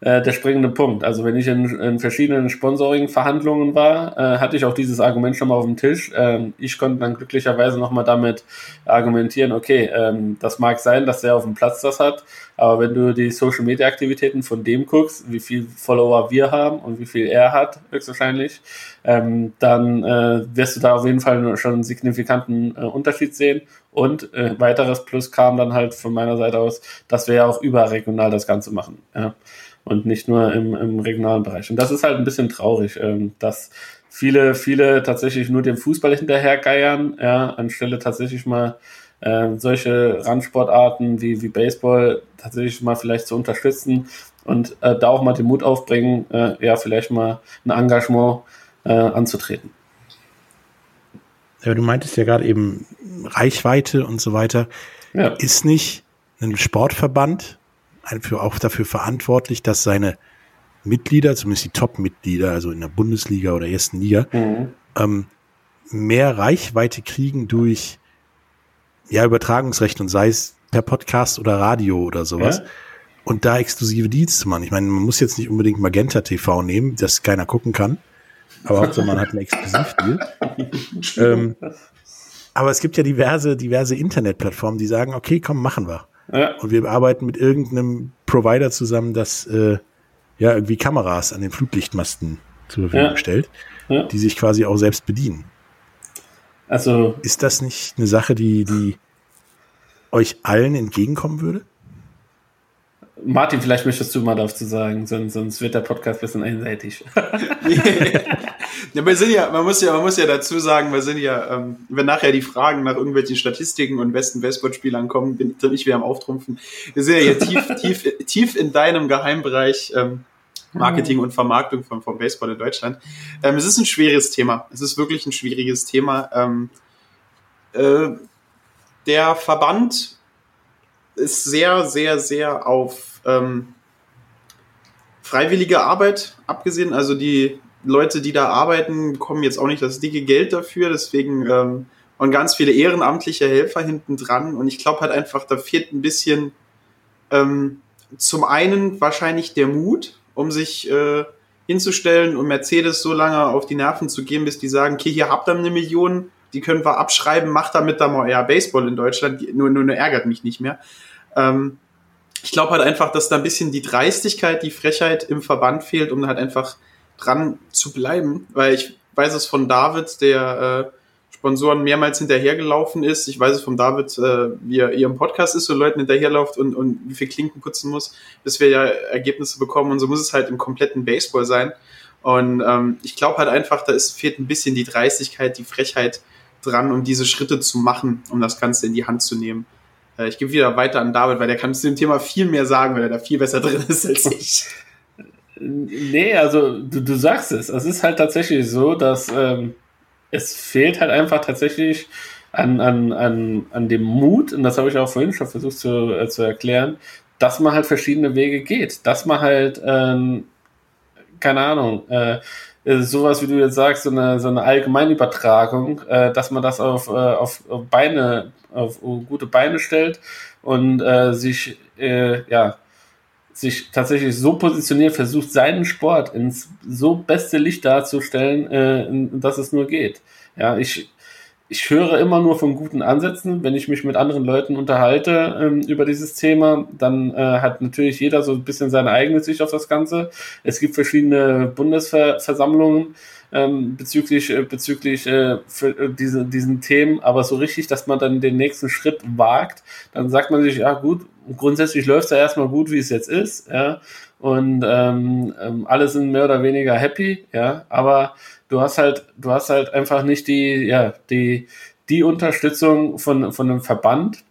äh, der springende Punkt. Also wenn ich in, in verschiedenen Sponsoring-Verhandlungen war, äh, hatte ich auch dieses Argument schon mal auf dem Tisch. Ähm, ich konnte dann glücklicherweise nochmal damit argumentieren, okay, ähm, das mag sein, dass der auf dem Platz das hat, aber wenn du die Social-Media-Aktivitäten von dem guckst, wie viel Follower wir haben und wie viel er hat, höchstwahrscheinlich, ähm, dann äh, wirst du da auf jeden Fall schon einen signifikanten äh, Unterschied sehen. Und äh, weiteres Plus kam dann halt von meiner Seite aus, dass wir ja auch überregional das Ganze machen. Ja und nicht nur im, im regionalen Bereich. Und das ist halt ein bisschen traurig, ähm, dass viele, viele tatsächlich nur dem Fußball hinterhergeiern, ja, anstelle tatsächlich mal äh, solche Randsportarten wie, wie Baseball tatsächlich mal vielleicht zu unterstützen und äh, da auch mal den Mut aufbringen, äh, ja, vielleicht mal ein Engagement äh, anzutreten. Ja, du meintest ja gerade eben Reichweite und so weiter. Ja. Ist nicht ein Sportverband auch dafür verantwortlich, dass seine Mitglieder, zumindest die Top-Mitglieder, also in der Bundesliga oder ersten Liga, mhm. ähm, mehr Reichweite kriegen durch ja, Übertragungsrecht und sei es per Podcast oder Radio oder sowas. Ja. Und da exklusive Deals zu machen. Ich meine, man muss jetzt nicht unbedingt Magenta TV nehmen, das keiner gucken kann. Aber Hauptsache man hat einen Exklusivdeal. ähm, Aber es gibt ja diverse, diverse Internetplattformen, die sagen, okay, komm, machen wir. Ja. Und wir arbeiten mit irgendeinem Provider zusammen, das äh, ja irgendwie Kameras an den Flutlichtmasten zur Verfügung ja. stellt, ja. die sich quasi auch selbst bedienen. Also ist das nicht eine Sache, die, die euch allen entgegenkommen würde? Martin, vielleicht möchtest du mal dazu sagen, sonst, sonst wird der Podcast ein bisschen einseitig. ja, wir sind ja, man muss ja, man muss ja dazu sagen, wir sind ja, ähm, wenn nachher die Fragen nach irgendwelchen Statistiken und besten Baseballspielern kommen, bin ich wieder am Auftrumpfen. Wir sind ja hier tief, tief, tief in deinem Geheimbereich ähm, Marketing und Vermarktung vom, vom Baseball in Deutschland. Ähm, es ist ein schweres Thema. Es ist wirklich ein schwieriges Thema. Ähm, äh, der Verband ist sehr, sehr, sehr auf ähm, freiwillige Arbeit abgesehen. Also die Leute, die da arbeiten, bekommen jetzt auch nicht das dicke Geld dafür. Deswegen ähm, und ganz viele ehrenamtliche Helfer hinten dran. Und ich glaube halt einfach, da fehlt ein bisschen ähm, zum einen wahrscheinlich der Mut, um sich äh, hinzustellen und Mercedes so lange auf die Nerven zu gehen, bis die sagen, okay, hier habt ihr eine Million, die können wir abschreiben, macht damit da mal eher Baseball in Deutschland, nur, nur, nur ärgert mich nicht mehr. Ähm, ich glaube halt einfach, dass da ein bisschen die Dreistigkeit, die Frechheit im Verband fehlt, um halt einfach dran zu bleiben, weil ich weiß es von David, der äh, Sponsoren mehrmals hinterhergelaufen ist. Ich weiß es von David, äh, wie er ihrem Podcast ist, so Leuten hinterherläuft und, und wie viel Klinken putzen muss, bis wir ja Ergebnisse bekommen. Und so muss es halt im kompletten Baseball sein. Und ähm, ich glaube halt einfach, da ist, fehlt ein bisschen die Dreistigkeit, die Frechheit dran, um diese Schritte zu machen, um das Ganze in die Hand zu nehmen. Äh, ich gebe wieder weiter an David, weil der kann zu dem Thema viel mehr sagen, weil er da viel besser drin ist als ich. Nee, also du, du sagst es. Es ist halt tatsächlich so, dass ähm, es fehlt halt einfach tatsächlich an, an, an, an dem Mut, und das habe ich auch vorhin schon versucht zu, äh, zu erklären, dass man halt verschiedene Wege geht. Dass man halt, ähm, keine Ahnung, äh, sowas, wie du jetzt sagst, so eine, so eine Allgemeinübertragung, äh, dass man das auf, äh, auf Beine, auf gute Beine stellt und äh, sich, äh, ja, sich tatsächlich so positioniert, versucht seinen Sport ins so beste Licht darzustellen, äh, dass es nur geht. Ja, ich, ich höre immer nur von guten Ansätzen. Wenn ich mich mit anderen Leuten unterhalte ähm, über dieses Thema, dann äh, hat natürlich jeder so ein bisschen seine eigene Sicht auf das Ganze. Es gibt verschiedene Bundesversammlungen ähm, bezüglich, äh, bezüglich äh, für, äh, diese, diesen Themen, aber so richtig, dass man dann den nächsten Schritt wagt, dann sagt man sich, ja gut, grundsätzlich läuft es ja erstmal gut, wie es jetzt ist, ja, und ähm, ähm, alle sind mehr oder weniger happy, ja, aber du hast halt, du hast halt einfach nicht die, ja, die, die Unterstützung von, von einem Verband,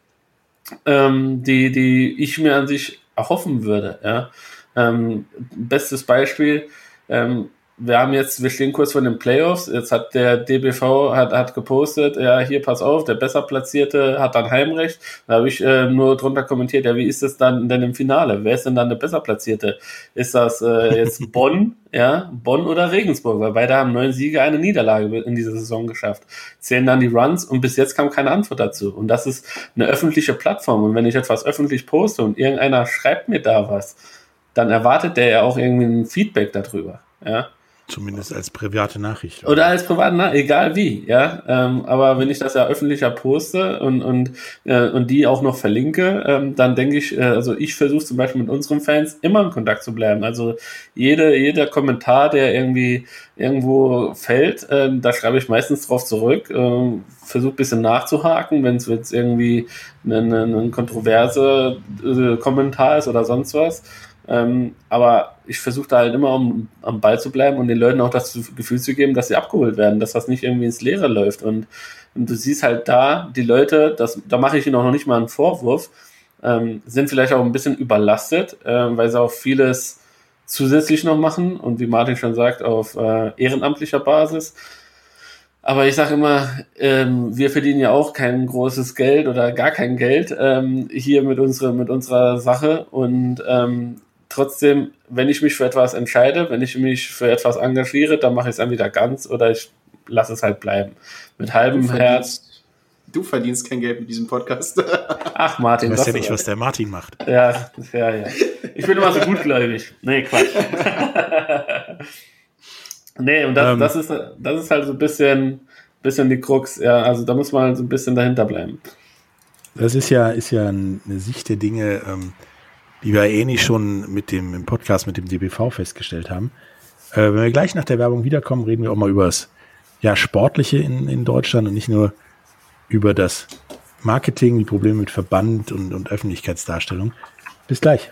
ähm, die, die ich mir an sich erhoffen würde. Ja. Ähm, bestes Beispiel, ähm, wir haben jetzt, wir stehen kurz vor den Playoffs. Jetzt hat der DBV hat, hat gepostet, ja, hier pass auf, der besser platzierte hat dann Heimrecht. Da habe ich äh, nur drunter kommentiert, ja, wie ist es dann denn im Finale? Wer ist denn dann der besser platzierte? Ist das äh, jetzt Bonn, ja, Bonn oder Regensburg? Weil beide haben neun Siege, eine Niederlage in dieser Saison geschafft. Zählen dann die Runs und bis jetzt kam keine Antwort dazu. Und das ist eine öffentliche Plattform. Und wenn ich etwas öffentlich poste und irgendeiner schreibt mir da was, dann erwartet der ja auch irgendwie ein Feedback darüber. Ja. Zumindest als private Nachricht. Oder, oder als private Nachricht, egal wie, ja. Ähm, aber wenn ich das ja öffentlicher poste und, und, äh, und die auch noch verlinke, ähm, dann denke ich, äh, also ich versuche zum Beispiel mit unseren Fans immer in Kontakt zu bleiben. Also jede, jeder Kommentar, der irgendwie irgendwo fällt, äh, da schreibe ich meistens drauf zurück, äh, versuche bisschen nachzuhaken, wenn es jetzt irgendwie ein kontroverse äh, Kommentar ist oder sonst was. Ähm, aber ich versuche da halt immer um, am Ball zu bleiben und den Leuten auch das Gefühl zu geben, dass sie abgeholt werden, dass das nicht irgendwie ins Leere läuft. Und, und du siehst halt da, die Leute, das, da mache ich ihnen auch noch nicht mal einen Vorwurf, ähm, sind vielleicht auch ein bisschen überlastet, äh, weil sie auch vieles zusätzlich noch machen und wie Martin schon sagt, auf äh, ehrenamtlicher Basis. Aber ich sage immer, ähm, wir verdienen ja auch kein großes Geld oder gar kein Geld ähm, hier mit, unsere, mit unserer Sache. Und ähm, trotzdem, wenn ich mich für etwas entscheide, wenn ich mich für etwas engagiere, dann mache ich es entweder ganz oder ich lasse es halt bleiben. Mit halbem Herz. Du verdienst kein Geld mit diesem Podcast. Ach, Martin. Du weißt ja nicht, was der Martin macht. Ja, ja, ja. Ich bin immer so gutgläubig. Nee, Quatsch. nee, und das, ähm, das, ist, das ist halt so ein bisschen, bisschen die Krux. Ja, also da muss man so ein bisschen dahinter bleiben. Das ist ja, ist ja eine Sicht der Dinge, ähm, die wir ähnlich schon mit dem im Podcast mit dem DBV festgestellt haben. Äh, wenn wir gleich nach der Werbung wiederkommen, reden wir auch mal über das ja, Sportliche in, in Deutschland und nicht nur über das Marketing, die Probleme mit Verband und, und Öffentlichkeitsdarstellung. Bis gleich.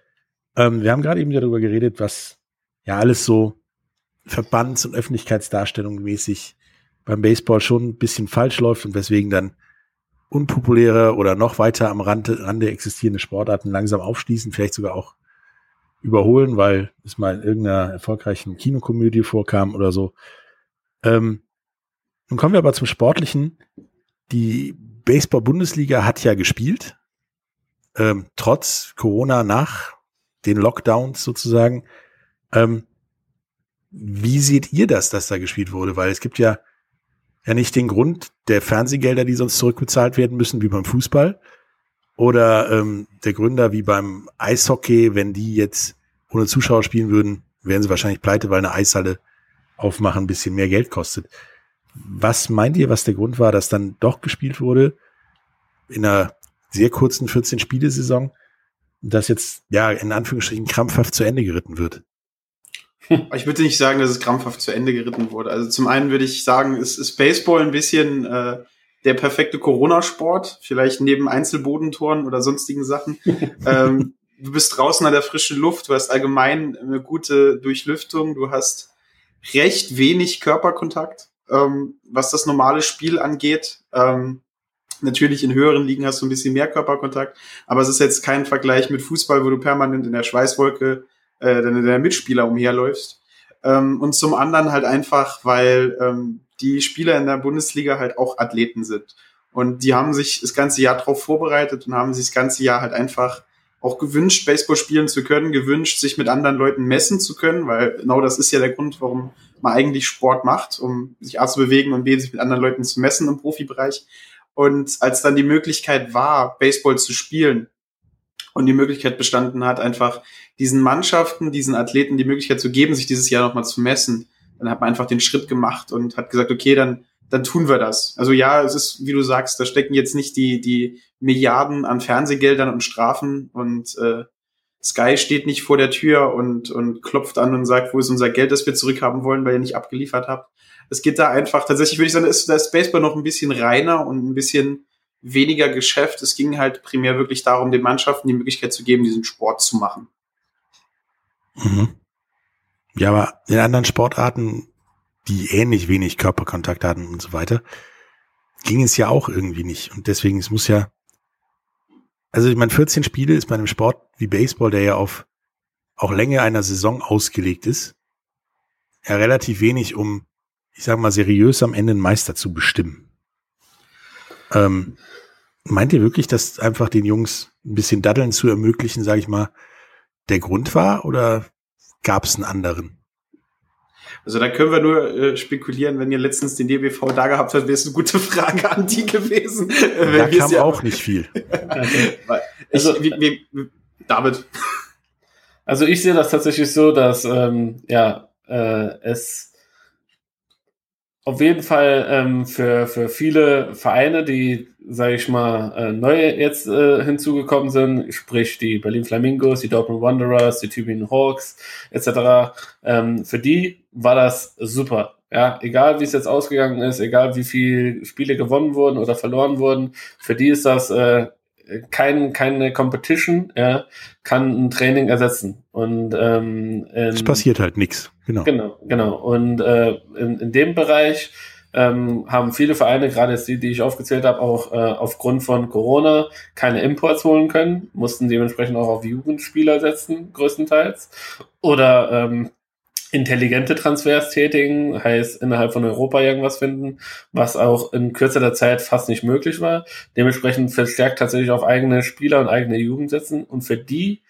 Ähm, wir haben gerade eben darüber geredet, was ja alles so Verbands- und Öffentlichkeitsdarstellung mäßig beim Baseball schon ein bisschen falsch läuft und weswegen dann unpopuläre oder noch weiter am Rande, Rande existierende Sportarten langsam aufschließen, vielleicht sogar auch überholen, weil es mal in irgendeiner erfolgreichen Kinokomödie vorkam oder so. Ähm, nun kommen wir aber zum Sportlichen. Die Baseball-Bundesliga hat ja gespielt, ähm, trotz Corona nach den Lockdowns sozusagen. Ähm, wie seht ihr das, dass da gespielt wurde? Weil es gibt ja, ja nicht den Grund der Fernsehgelder, die sonst zurückbezahlt werden müssen, wie beim Fußball. Oder ähm, der Gründer wie beim Eishockey, wenn die jetzt ohne Zuschauer spielen würden, wären sie wahrscheinlich pleite, weil eine Eishalle aufmachen ein bisschen mehr Geld kostet. Was meint ihr, was der Grund war, dass dann doch gespielt wurde in einer sehr kurzen 14-Spiele-Saison? Das jetzt, ja, in Anführungsstrichen krampfhaft zu Ende geritten wird. Ich würde nicht sagen, dass es krampfhaft zu Ende geritten wurde. Also zum einen würde ich sagen, es ist Baseball ein bisschen äh, der perfekte Corona-Sport, vielleicht neben Einzelbodentoren oder sonstigen Sachen. ähm, du bist draußen an der frischen Luft, du hast allgemein eine gute Durchlüftung, du hast recht wenig Körperkontakt, ähm, was das normale Spiel angeht. Ähm, Natürlich in höheren Ligen hast du ein bisschen mehr Körperkontakt, aber es ist jetzt kein Vergleich mit Fußball, wo du permanent in der Schweißwolke äh, deiner Mitspieler umherläufst. Ähm, und zum anderen halt einfach, weil ähm, die Spieler in der Bundesliga halt auch Athleten sind. Und die haben sich das ganze Jahr darauf vorbereitet und haben sich das ganze Jahr halt einfach auch gewünscht, Baseball spielen zu können, gewünscht, sich mit anderen Leuten messen zu können, weil genau das ist ja der Grund, warum man eigentlich Sport macht, um sich A zu bewegen und B, sich mit anderen Leuten zu messen im Profibereich. Und als dann die Möglichkeit war, Baseball zu spielen und die Möglichkeit bestanden hat, einfach diesen Mannschaften, diesen Athleten die Möglichkeit zu geben, sich dieses Jahr nochmal zu messen, dann hat man einfach den Schritt gemacht und hat gesagt, okay, dann, dann tun wir das. Also ja, es ist, wie du sagst, da stecken jetzt nicht die, die Milliarden an Fernsehgeldern und Strafen und äh, Sky steht nicht vor der Tür und, und klopft an und sagt, wo ist unser Geld, das wir zurückhaben wollen, weil ihr nicht abgeliefert habt es geht da einfach, tatsächlich würde ich sagen, ist das Baseball noch ein bisschen reiner und ein bisschen weniger Geschäft. Es ging halt primär wirklich darum, den Mannschaften die Möglichkeit zu geben, diesen Sport zu machen. Mhm. Ja, aber in anderen Sportarten, die ähnlich wenig Körperkontakt hatten und so weiter, ging es ja auch irgendwie nicht. Und deswegen, es muss ja, also ich meine, 14 Spiele ist bei einem Sport wie Baseball, der ja auf auch Länge einer Saison ausgelegt ist, ja relativ wenig, um ich sage mal, seriös am Ende einen Meister zu bestimmen. Ähm, meint ihr wirklich, dass einfach den Jungs ein bisschen Daddeln zu ermöglichen, sage ich mal, der Grund war oder gab es einen anderen? Also da können wir nur äh, spekulieren, wenn ihr letztens den DBV da gehabt habt, wäre es eine gute Frage an die gewesen. da kam ja auch nicht viel. also, ich, wie, wie, David. Also ich sehe das tatsächlich so, dass ähm, ja äh, es auf jeden Fall ähm, für, für viele Vereine, die, sage ich mal, äh, neu jetzt äh, hinzugekommen sind, sprich die Berlin Flamingos, die Dortmund Wanderers, die Tübingen Hawks etc., ähm, für die war das super. Ja, egal wie es jetzt ausgegangen ist, egal wie viele Spiele gewonnen wurden oder verloren wurden, für die ist das äh, kein, keine Competition, ja, kann ein Training ersetzen. Und ähm, es passiert halt nichts. Genau. Genau, genau. Und äh, in, in dem Bereich ähm, haben viele Vereine, gerade jetzt die, die ich aufgezählt habe, auch äh, aufgrund von Corona keine Imports holen können, mussten dementsprechend auch auf Jugendspieler setzen, größtenteils. Oder ähm, intelligente Transfers tätigen, heißt innerhalb von Europa irgendwas finden, was auch in kürzerer Zeit fast nicht möglich war. Dementsprechend verstärkt tatsächlich auf eigene Spieler und eigene Jugend setzen und für die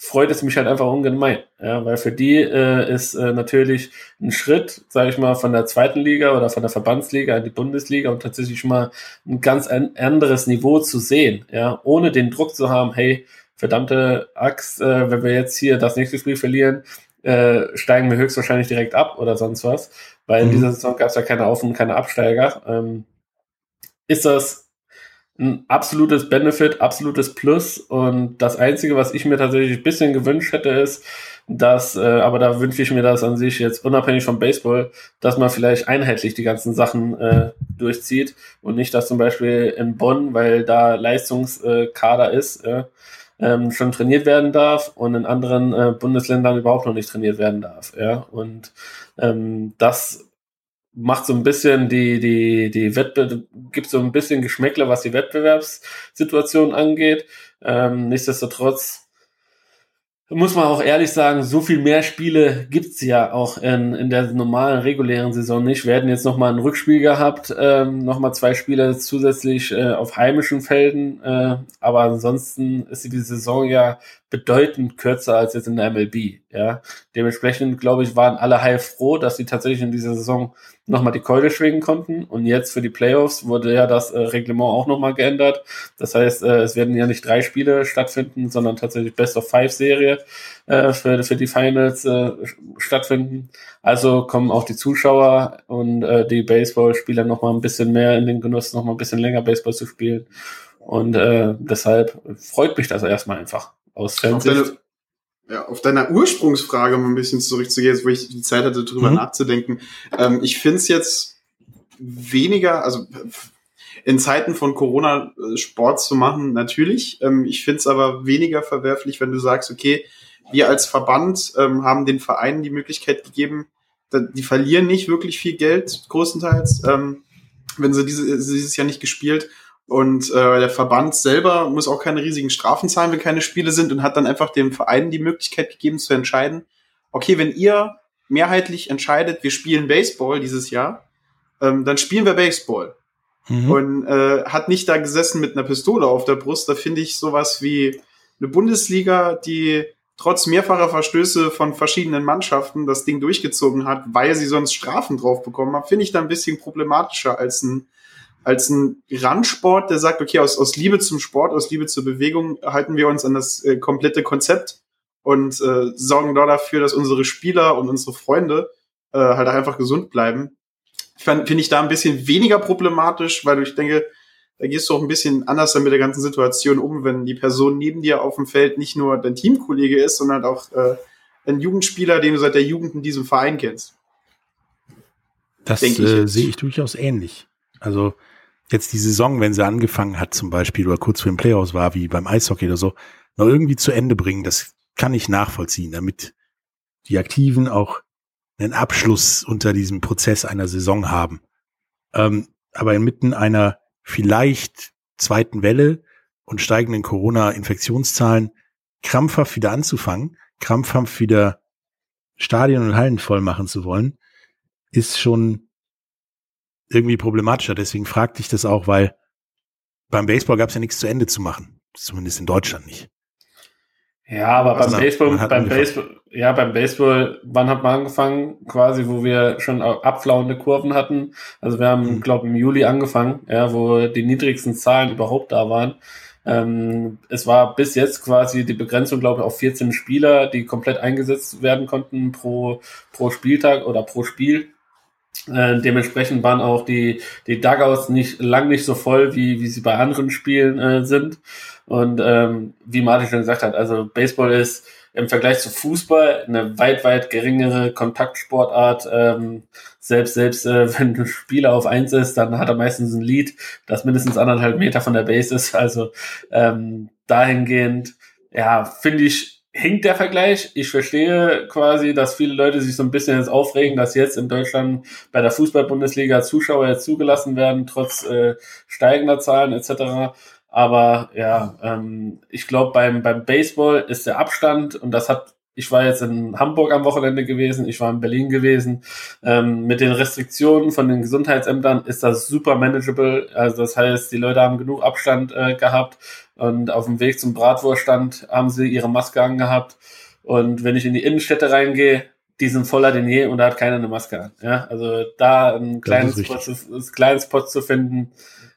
freut es mich halt einfach ungemein, ja, weil für die äh, ist äh, natürlich ein Schritt, sage ich mal, von der zweiten Liga oder von der Verbandsliga in die Bundesliga und tatsächlich mal ein ganz ein anderes Niveau zu sehen, ja, ohne den Druck zu haben, hey, verdammte Axt, äh, wenn wir jetzt hier das nächste Spiel verlieren, äh, steigen wir höchstwahrscheinlich direkt ab oder sonst was, weil mhm. in dieser Saison gab es ja keine Auf- und keine Absteiger. Ähm, ist das ein absolutes Benefit, absolutes Plus und das Einzige, was ich mir tatsächlich ein bisschen gewünscht hätte, ist, dass, äh, aber da wünsche ich mir das an sich jetzt unabhängig vom Baseball, dass man vielleicht einheitlich die ganzen Sachen äh, durchzieht und nicht, dass zum Beispiel in Bonn, weil da Leistungskader ist, äh, ähm, schon trainiert werden darf und in anderen äh, Bundesländern überhaupt noch nicht trainiert werden darf. Ja, und ähm, das macht so ein bisschen die, die, die Wettbewerb, gibt so ein bisschen Geschmäckle, was die Wettbewerbssituation angeht. Ähm, nichtsdestotrotz muss man auch ehrlich sagen, so viel mehr Spiele gibt's ja auch in, in der normalen, regulären Saison nicht. Wir hätten jetzt nochmal ein Rückspiel gehabt, ähm, nochmal zwei Spiele zusätzlich äh, auf heimischen Felden, äh, aber ansonsten ist die Saison ja bedeutend kürzer als jetzt in der MLB. Ja, dementsprechend glaube ich waren alle heil froh, dass sie tatsächlich in dieser Saison nochmal die Keule schwingen konnten. Und jetzt für die Playoffs wurde ja das äh, Reglement auch nochmal geändert. Das heißt, äh, es werden ja nicht drei Spiele stattfinden, sondern tatsächlich Best of Five Serie äh, für, für die Finals äh, stattfinden. Also kommen auch die Zuschauer und äh, die Baseballspieler nochmal ein bisschen mehr in den Genuss, nochmal ein bisschen länger Baseball zu spielen. Und äh, deshalb freut mich das erstmal einfach aus Fansicht ja, auf deiner Ursprungsfrage mal ein bisschen zurückzugehen, wo ich die Zeit hatte, drüber mhm. nachzudenken. Ähm, ich finde es jetzt weniger, also in Zeiten von Corona äh, Sport zu machen, natürlich. Ähm, ich finde es aber weniger verwerflich, wenn du sagst, okay, wir als Verband ähm, haben den Vereinen die Möglichkeit gegeben, die verlieren nicht wirklich viel Geld, größtenteils, ähm, wenn sie diese, dieses Jahr nicht gespielt und äh, der Verband selber muss auch keine riesigen Strafen zahlen, wenn keine Spiele sind und hat dann einfach dem Verein die Möglichkeit gegeben zu entscheiden, okay, wenn ihr mehrheitlich entscheidet, wir spielen Baseball dieses Jahr, ähm, dann spielen wir Baseball. Mhm. Und äh, hat nicht da gesessen mit einer Pistole auf der Brust. Da finde ich sowas wie eine Bundesliga, die trotz mehrfacher Verstöße von verschiedenen Mannschaften das Ding durchgezogen hat, weil sie sonst Strafen drauf bekommen haben, finde ich da ein bisschen problematischer als ein als ein Randsport, der sagt, okay, aus, aus Liebe zum Sport, aus Liebe zur Bewegung halten wir uns an das äh, komplette Konzept und äh, sorgen da dafür, dass unsere Spieler und unsere Freunde äh, halt einfach gesund bleiben. Finde ich da ein bisschen weniger problematisch, weil ich denke, da gehst du auch ein bisschen anders dann mit der ganzen Situation um, wenn die Person neben dir auf dem Feld nicht nur dein Teamkollege ist, sondern auch äh, ein Jugendspieler, den du seit der Jugend in diesem Verein kennst. Das äh, sehe ich durchaus ähnlich. Also jetzt die Saison, wenn sie angefangen hat zum Beispiel oder kurz vor dem Playoffs war, wie beim Eishockey oder so, noch irgendwie zu Ende bringen, das kann ich nachvollziehen, damit die Aktiven auch einen Abschluss unter diesem Prozess einer Saison haben. Ähm, aber inmitten einer vielleicht zweiten Welle und steigenden Corona-Infektionszahlen krampfhaft wieder anzufangen, krampfhaft wieder Stadien und Hallen voll machen zu wollen, ist schon irgendwie problematischer. Deswegen fragte ich das auch, weil beim Baseball gab es ja nichts zu Ende zu machen. Zumindest in Deutschland nicht. Ja, aber beim also, Baseball, beim Baseball, ja, beim Baseball, wann hat man angefangen? Quasi, wo wir schon abflauende Kurven hatten. Also wir haben, mhm. glaube im Juli angefangen, ja, wo die niedrigsten Zahlen überhaupt da waren. Ähm, es war bis jetzt quasi die Begrenzung, glaube ich, auf 14 Spieler, die komplett eingesetzt werden konnten pro, pro Spieltag oder pro Spiel. Äh, dementsprechend waren auch die, die Dugouts nicht lang nicht so voll, wie, wie sie bei anderen Spielen äh, sind. Und ähm, wie Martin schon gesagt hat, also Baseball ist im Vergleich zu Fußball eine weit, weit geringere Kontaktsportart. Ähm, selbst selbst äh, wenn ein Spieler auf eins ist, dann hat er meistens ein Lead, das mindestens anderthalb Meter von der Base ist. Also ähm, dahingehend, ja, finde ich hinkt der Vergleich. Ich verstehe quasi, dass viele Leute sich so ein bisschen jetzt aufregen, dass jetzt in Deutschland bei der Fußball-Bundesliga Zuschauer jetzt zugelassen werden, trotz äh, steigender Zahlen etc. Aber ja, ähm, ich glaube, beim, beim Baseball ist der Abstand, und das hat ich war jetzt in Hamburg am Wochenende gewesen, ich war in Berlin gewesen. Ähm, mit den Restriktionen von den Gesundheitsämtern ist das super manageable. Also das heißt, die Leute haben genug Abstand äh, gehabt und auf dem Weg zum Bratwurststand haben sie ihre Maske angehabt. Und wenn ich in die Innenstädte reingehe, die sind voller denn je und da hat keiner eine Maske an. Ja, also da ein kleines Spot, ein kleines Spot zu finden,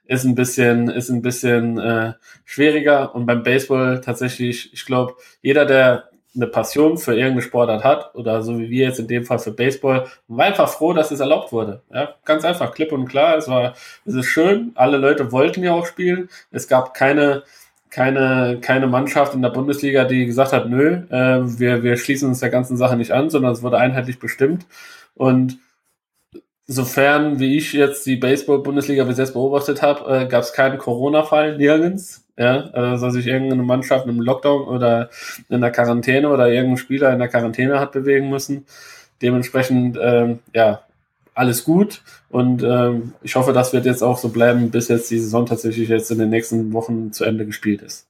ist ein bisschen, ist ein bisschen äh, schwieriger. Und beim Baseball tatsächlich, ich glaube, jeder, der eine Passion für irgendeine Sportart hat, oder so wie wir jetzt in dem Fall für Baseball, war einfach froh, dass es erlaubt wurde. Ja, ganz einfach, klipp und klar. Es war, es ist schön. Alle Leute wollten ja auch spielen. Es gab keine, keine, keine Mannschaft in der Bundesliga, die gesagt hat, nö, äh, wir, wir schließen uns der ganzen Sache nicht an, sondern es wurde einheitlich bestimmt. Und sofern, wie ich jetzt die Baseball-Bundesliga bis jetzt beobachtet habe, äh, gab es keinen Corona-Fall nirgends. Ja, also dass sich irgendeine Mannschaft im Lockdown oder in der Quarantäne oder irgendein Spieler in der Quarantäne hat bewegen müssen. Dementsprechend, ähm, ja, alles gut und ähm, ich hoffe, das wird jetzt auch so bleiben, bis jetzt die Saison tatsächlich jetzt in den nächsten Wochen zu Ende gespielt ist.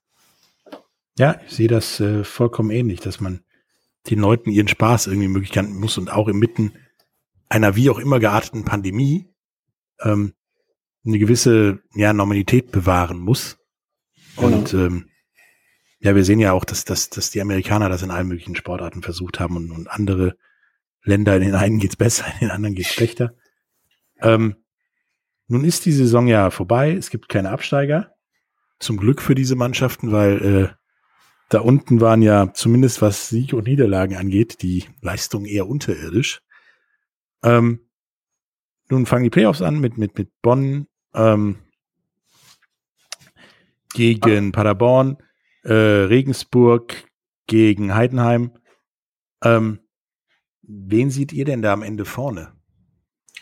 Ja, ich sehe das äh, vollkommen ähnlich, dass man den Leuten ihren Spaß irgendwie möglich machen muss und auch inmitten einer wie auch immer gearteten Pandemie ähm, eine gewisse ja, Normalität bewahren muss. Genau. Und ähm, ja, wir sehen ja auch, dass, dass, dass die Amerikaner das in allen möglichen Sportarten versucht haben und, und andere Länder, in den einen geht's besser, in den anderen geht's schlechter. Ähm, nun ist die Saison ja vorbei, es gibt keine Absteiger. Zum Glück für diese Mannschaften, weil äh, da unten waren ja zumindest was Sieg und Niederlagen angeht, die Leistung eher unterirdisch. Ähm, nun fangen die Playoffs an mit, mit, mit Bonn ähm, gegen Paderborn, äh, Regensburg gegen Heidenheim. Ähm, wen seht ihr denn da am Ende vorne?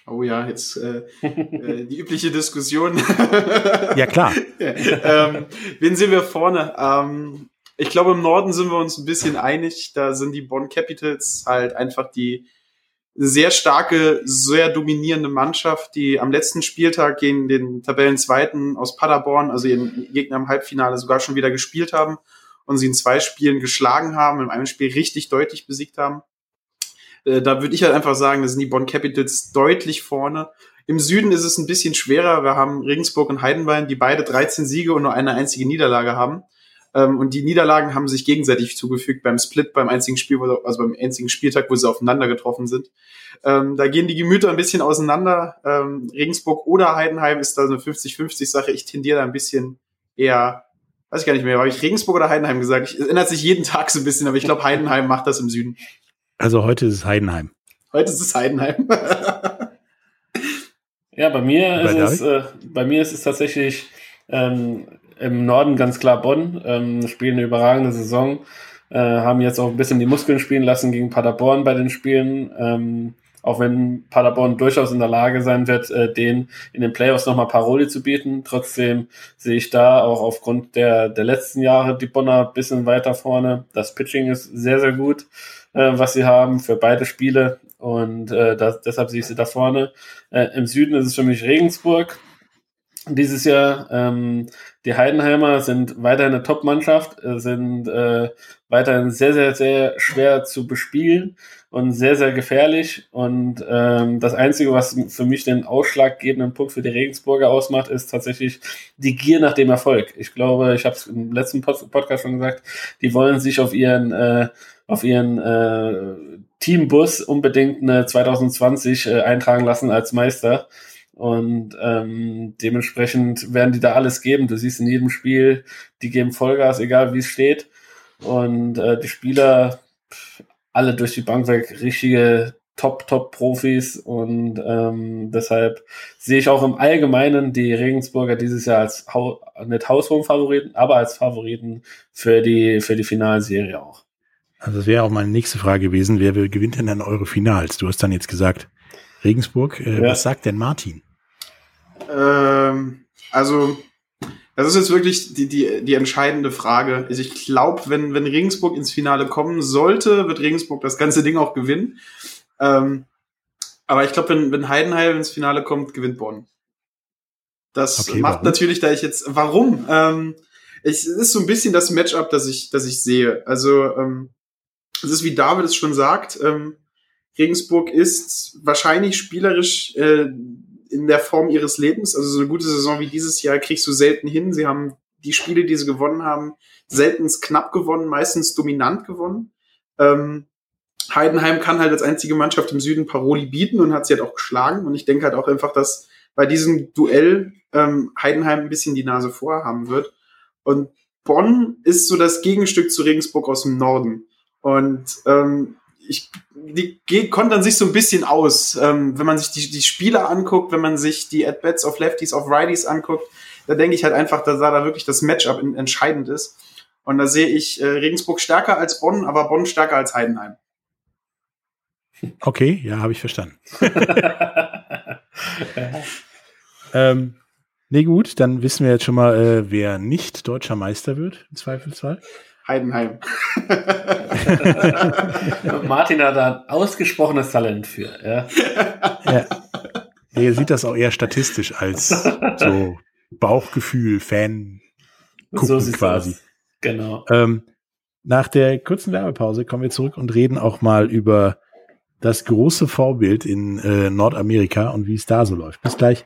Oh ja, jetzt äh, äh, die übliche Diskussion. ja, klar. ähm, wen sehen wir vorne? Ähm, ich glaube, im Norden sind wir uns ein bisschen einig. Da sind die Bonn Capitals halt einfach die sehr starke, sehr dominierende Mannschaft, die am letzten Spieltag gegen den Tabellenzweiten aus Paderborn, also ihren Gegner im Halbfinale, sogar schon wieder gespielt haben und sie in zwei Spielen geschlagen haben, in einem Spiel richtig deutlich besiegt haben. Äh, da würde ich halt einfach sagen, da sind die Bonn Capitals deutlich vorne. Im Süden ist es ein bisschen schwerer. Wir haben Regensburg und Heidenwein, die beide 13 Siege und nur eine einzige Niederlage haben. Ähm, und die Niederlagen haben sich gegenseitig zugefügt beim Split, beim einzigen Spiel, also beim einzigen Spieltag, wo sie aufeinander getroffen sind. Ähm, da gehen die Gemüter ein bisschen auseinander. Ähm, Regensburg oder Heidenheim ist da so eine 50-50-Sache. Ich tendiere da ein bisschen eher, weiß ich gar nicht mehr, habe ich Regensburg oder Heidenheim gesagt? Es ändert sich jeden Tag so ein bisschen, aber ich glaube, Heidenheim macht das im Süden. Also heute ist es Heidenheim. Heute ist es Heidenheim. ja, bei mir bei ist es, äh, bei mir ist es tatsächlich ähm, im Norden ganz klar Bonn, ähm, spielen eine überragende Saison, äh, haben jetzt auch ein bisschen die Muskeln spielen lassen gegen Paderborn bei den Spielen. Ähm, auch wenn Paderborn durchaus in der Lage sein wird, äh, den in den Playoffs nochmal Paroli zu bieten. Trotzdem sehe ich da auch aufgrund der, der letzten Jahre die Bonner bisschen weiter vorne. Das Pitching ist sehr, sehr gut, äh, was sie haben für beide Spiele. Und äh, das, deshalb sehe ich sie da vorne. Äh, Im Süden ist es für mich Regensburg dieses Jahr. Ähm, die Heidenheimer sind weiterhin eine Top-Mannschaft, äh, sind äh, weiterhin sehr, sehr, sehr schwer zu bespielen und sehr, sehr gefährlich. Und ähm, das Einzige, was für mich den ausschlaggebenden Punkt für die Regensburger ausmacht, ist tatsächlich die Gier nach dem Erfolg. Ich glaube, ich habe es im letzten Pod Podcast schon gesagt, die wollen sich auf ihren äh, auf ihren äh, Teambus unbedingt eine 2020 äh, eintragen lassen als Meister. Und ähm, dementsprechend werden die da alles geben. Du siehst in jedem Spiel, die geben Vollgas, egal wie es steht. Und äh, die Spieler, alle durch die Bank weg, richtige Top-Top-Profis. Und ähm, deshalb sehe ich auch im Allgemeinen die Regensburger dieses Jahr als Hau nicht haushohen Favoriten, aber als Favoriten für die, für die Finalserie auch. Also das wäre auch meine nächste Frage gewesen. Wer gewinnt denn dann eure Finals? Du hast dann jetzt gesagt, Regensburg. Äh, ja. Was sagt denn Martin? Ähm, also, das ist jetzt wirklich die, die, die entscheidende Frage. Also ich glaube, wenn, wenn Regensburg ins Finale kommen sollte, wird Regensburg das ganze Ding auch gewinnen. Ähm, aber ich glaube, wenn, wenn Heidenheim ins Finale kommt, gewinnt Bonn. Das okay, macht warum? natürlich, da ich jetzt, warum? Ähm, ich, es ist so ein bisschen das Matchup, das ich, das ich sehe. Also, ähm, es ist wie David es schon sagt, ähm, Regensburg ist wahrscheinlich spielerisch äh, in der Form ihres Lebens. Also so eine gute Saison wie dieses Jahr kriegst du selten hin. Sie haben die Spiele, die sie gewonnen haben, selten knapp gewonnen, meistens dominant gewonnen. Ähm, Heidenheim kann halt als einzige Mannschaft im Süden Paroli bieten und hat sie halt auch geschlagen. Und ich denke halt auch einfach, dass bei diesem Duell ähm, Heidenheim ein bisschen die Nase vorhaben wird. Und Bonn ist so das Gegenstück zu Regensburg aus dem Norden. Und ähm, ich, die kontern sich so ein bisschen aus. Ähm, wenn man sich die, die Spieler anguckt, wenn man sich die At-Bats auf Lefties, auf Righties anguckt, da denke ich halt einfach, dass da, da wirklich das Matchup in, entscheidend ist. Und da sehe ich äh, Regensburg stärker als Bonn, aber Bonn stärker als Heidenheim. Okay, ja, habe ich verstanden. ähm, nee, gut, dann wissen wir jetzt schon mal, äh, wer nicht deutscher Meister wird, im Zweifelsfall. Heidenheim. Martin hat da ein ausgesprochenes Talent für. Ja. ja. Er sieht das auch eher statistisch als so Bauchgefühl, Fan gucken so quasi. Aus. Genau. Ähm, nach der kurzen Werbepause kommen wir zurück und reden auch mal über das große Vorbild in äh, Nordamerika und wie es da so läuft. Bis gleich.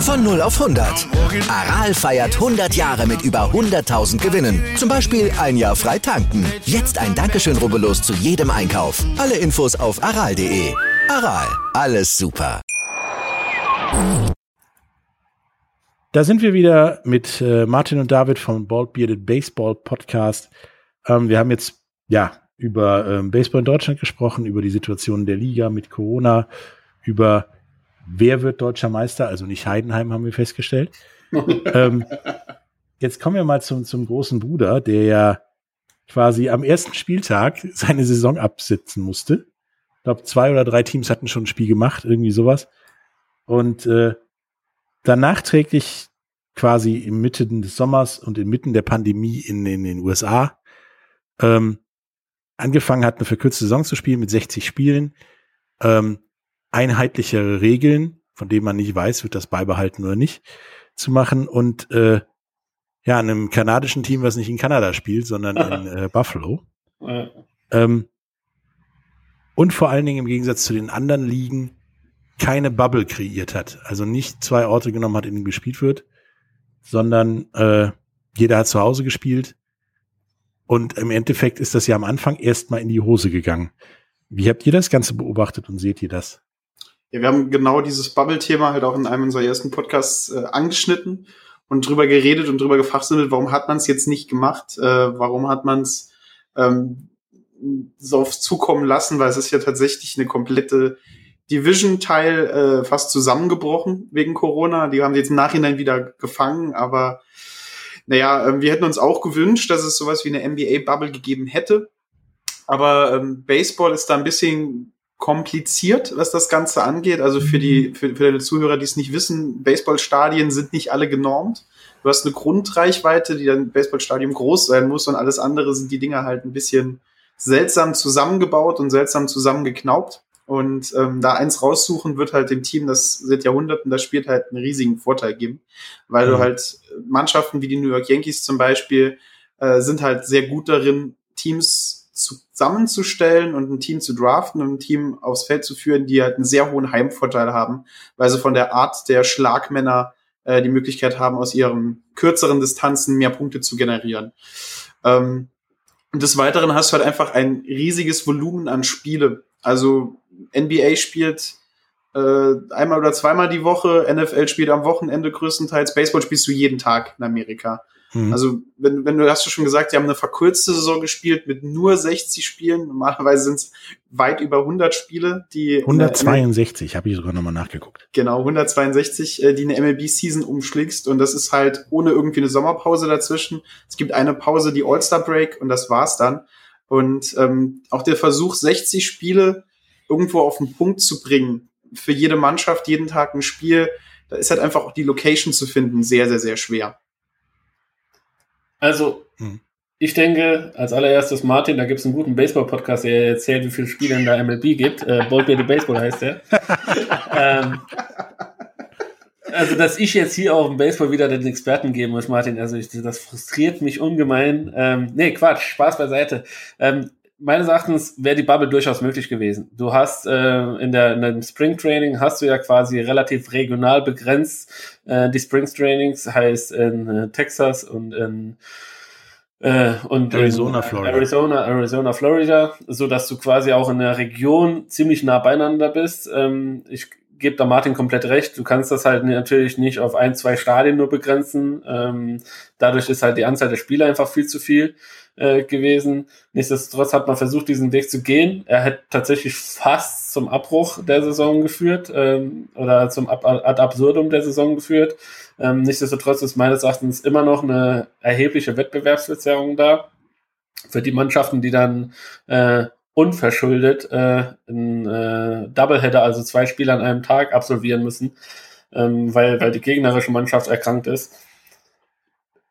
Von 0 auf 100. Aral feiert 100 Jahre mit über 100.000 Gewinnen. Zum Beispiel ein Jahr frei tanken. Jetzt ein Dankeschön, rubbellos zu jedem Einkauf. Alle Infos auf aral.de. Aral, alles super. Da sind wir wieder mit äh, Martin und David vom Bald Bearded Baseball Podcast. Ähm, wir haben jetzt ja über ähm, Baseball in Deutschland gesprochen, über die Situation der Liga mit Corona, über wer wird deutscher Meister? Also nicht Heidenheim, haben wir festgestellt. ähm, jetzt kommen wir mal zum, zum großen Bruder, der ja quasi am ersten Spieltag seine Saison absitzen musste. Ich glaube, zwei oder drei Teams hatten schon ein Spiel gemacht, irgendwie sowas. Und äh, dann nachträglich quasi im Mitten des Sommers und inmitten der Pandemie in, in den USA ähm, angefangen hat, eine verkürzte Saison zu spielen mit 60 Spielen. Ähm, einheitlichere Regeln, von denen man nicht weiß, wird das beibehalten oder nicht, zu machen und äh, ja, einem kanadischen Team, was nicht in Kanada spielt, sondern in äh, Buffalo. Ähm, und vor allen Dingen im Gegensatz zu den anderen Ligen keine Bubble kreiert hat. Also nicht zwei Orte genommen hat, in denen gespielt wird, sondern äh, jeder hat zu Hause gespielt. Und im Endeffekt ist das ja am Anfang erstmal in die Hose gegangen. Wie habt ihr das Ganze beobachtet und seht ihr das? Ja, wir haben genau dieses Bubble-Thema halt auch in einem unserer ersten Podcasts äh, angeschnitten und drüber geredet und drüber gefachsimmelt, warum hat man es jetzt nicht gemacht, äh, warum hat man es ähm, so oft zukommen lassen, weil es ist ja tatsächlich eine komplette Division-Teil äh, fast zusammengebrochen wegen Corona. Die haben sie jetzt im Nachhinein wieder gefangen, aber naja, äh, wir hätten uns auch gewünscht, dass es sowas wie eine NBA-Bubble gegeben hätte. Aber ähm, Baseball ist da ein bisschen kompliziert, was das Ganze angeht. Also für die, für, für die Zuhörer, die es nicht wissen, Baseballstadien sind nicht alle genormt. Du hast eine Grundreichweite, die dann Baseballstadium groß sein muss und alles andere sind die Dinger halt ein bisschen seltsam zusammengebaut und seltsam zusammengeknaubt. Und ähm, da eins raussuchen wird halt dem Team, das seit Jahrhunderten das spielt, halt einen riesigen Vorteil geben. Weil mhm. du halt Mannschaften wie die New York Yankees zum Beispiel äh, sind halt sehr gut darin, Teams zusammenzustellen und ein Team zu draften und ein Team aufs Feld zu führen, die halt einen sehr hohen Heimvorteil haben, weil sie von der Art der Schlagmänner äh, die Möglichkeit haben, aus ihren kürzeren Distanzen mehr Punkte zu generieren. Ähm, und des Weiteren hast du halt einfach ein riesiges Volumen an Spiele. Also NBA spielt äh, einmal oder zweimal die Woche, NFL spielt am Wochenende größtenteils, Baseball spielst du jeden Tag in Amerika. Mhm. Also, wenn, wenn du hast du schon gesagt, die haben eine verkürzte Saison gespielt mit nur 60 Spielen. Normalerweise sind es weit über 100 Spiele, die 162 habe ich sogar nochmal nachgeguckt. Genau, 162, äh, die eine MLB-Season umschlägst und das ist halt ohne irgendwie eine Sommerpause dazwischen. Es gibt eine Pause, die All-Star Break und das war's dann. Und ähm, auch der Versuch, 60 Spiele irgendwo auf den Punkt zu bringen, für jede Mannschaft jeden Tag ein Spiel, da ist halt einfach auch die Location zu finden sehr, sehr, sehr schwer. Also, hm. ich denke, als allererstes Martin, da gibt es einen guten Baseball-Podcast, der erzählt, wie viele Spiele in der MLB gibt. Äh, Bold the Baseball heißt der. ähm, also, dass ich jetzt hier auch im Baseball wieder den Experten geben muss, Martin, also ich, das frustriert mich ungemein. Ähm, nee, Quatsch, Spaß beiseite. Ähm, meines Erachtens wäre die Bubble durchaus möglich gewesen. Du hast äh, in, der, in dem Spring Training hast du ja quasi relativ regional begrenzt. Äh, die Spring Trainings heißt in äh, Texas und in äh, und Arizona, in, Florida. Arizona, Arizona, Florida, so dass du quasi auch in der Region ziemlich nah beieinander bist. Ähm, ich gebe da Martin komplett recht. Du kannst das halt natürlich nicht auf ein, zwei Stadien nur begrenzen. Ähm, dadurch ist halt die Anzahl der Spieler einfach viel zu viel äh, gewesen. Nichtsdestotrotz hat man versucht, diesen Weg zu gehen. Er hat tatsächlich fast zum Abbruch der Saison geführt ähm, oder zum Ab Ad absurdum der Saison geführt. Ähm, nichtsdestotrotz ist meines Erachtens immer noch eine erhebliche Wettbewerbsverzerrung da für die Mannschaften, die dann äh, unverschuldet äh, ein äh, Doubleheader, also zwei Spiele an einem Tag absolvieren müssen, ähm, weil, weil die gegnerische Mannschaft erkrankt ist.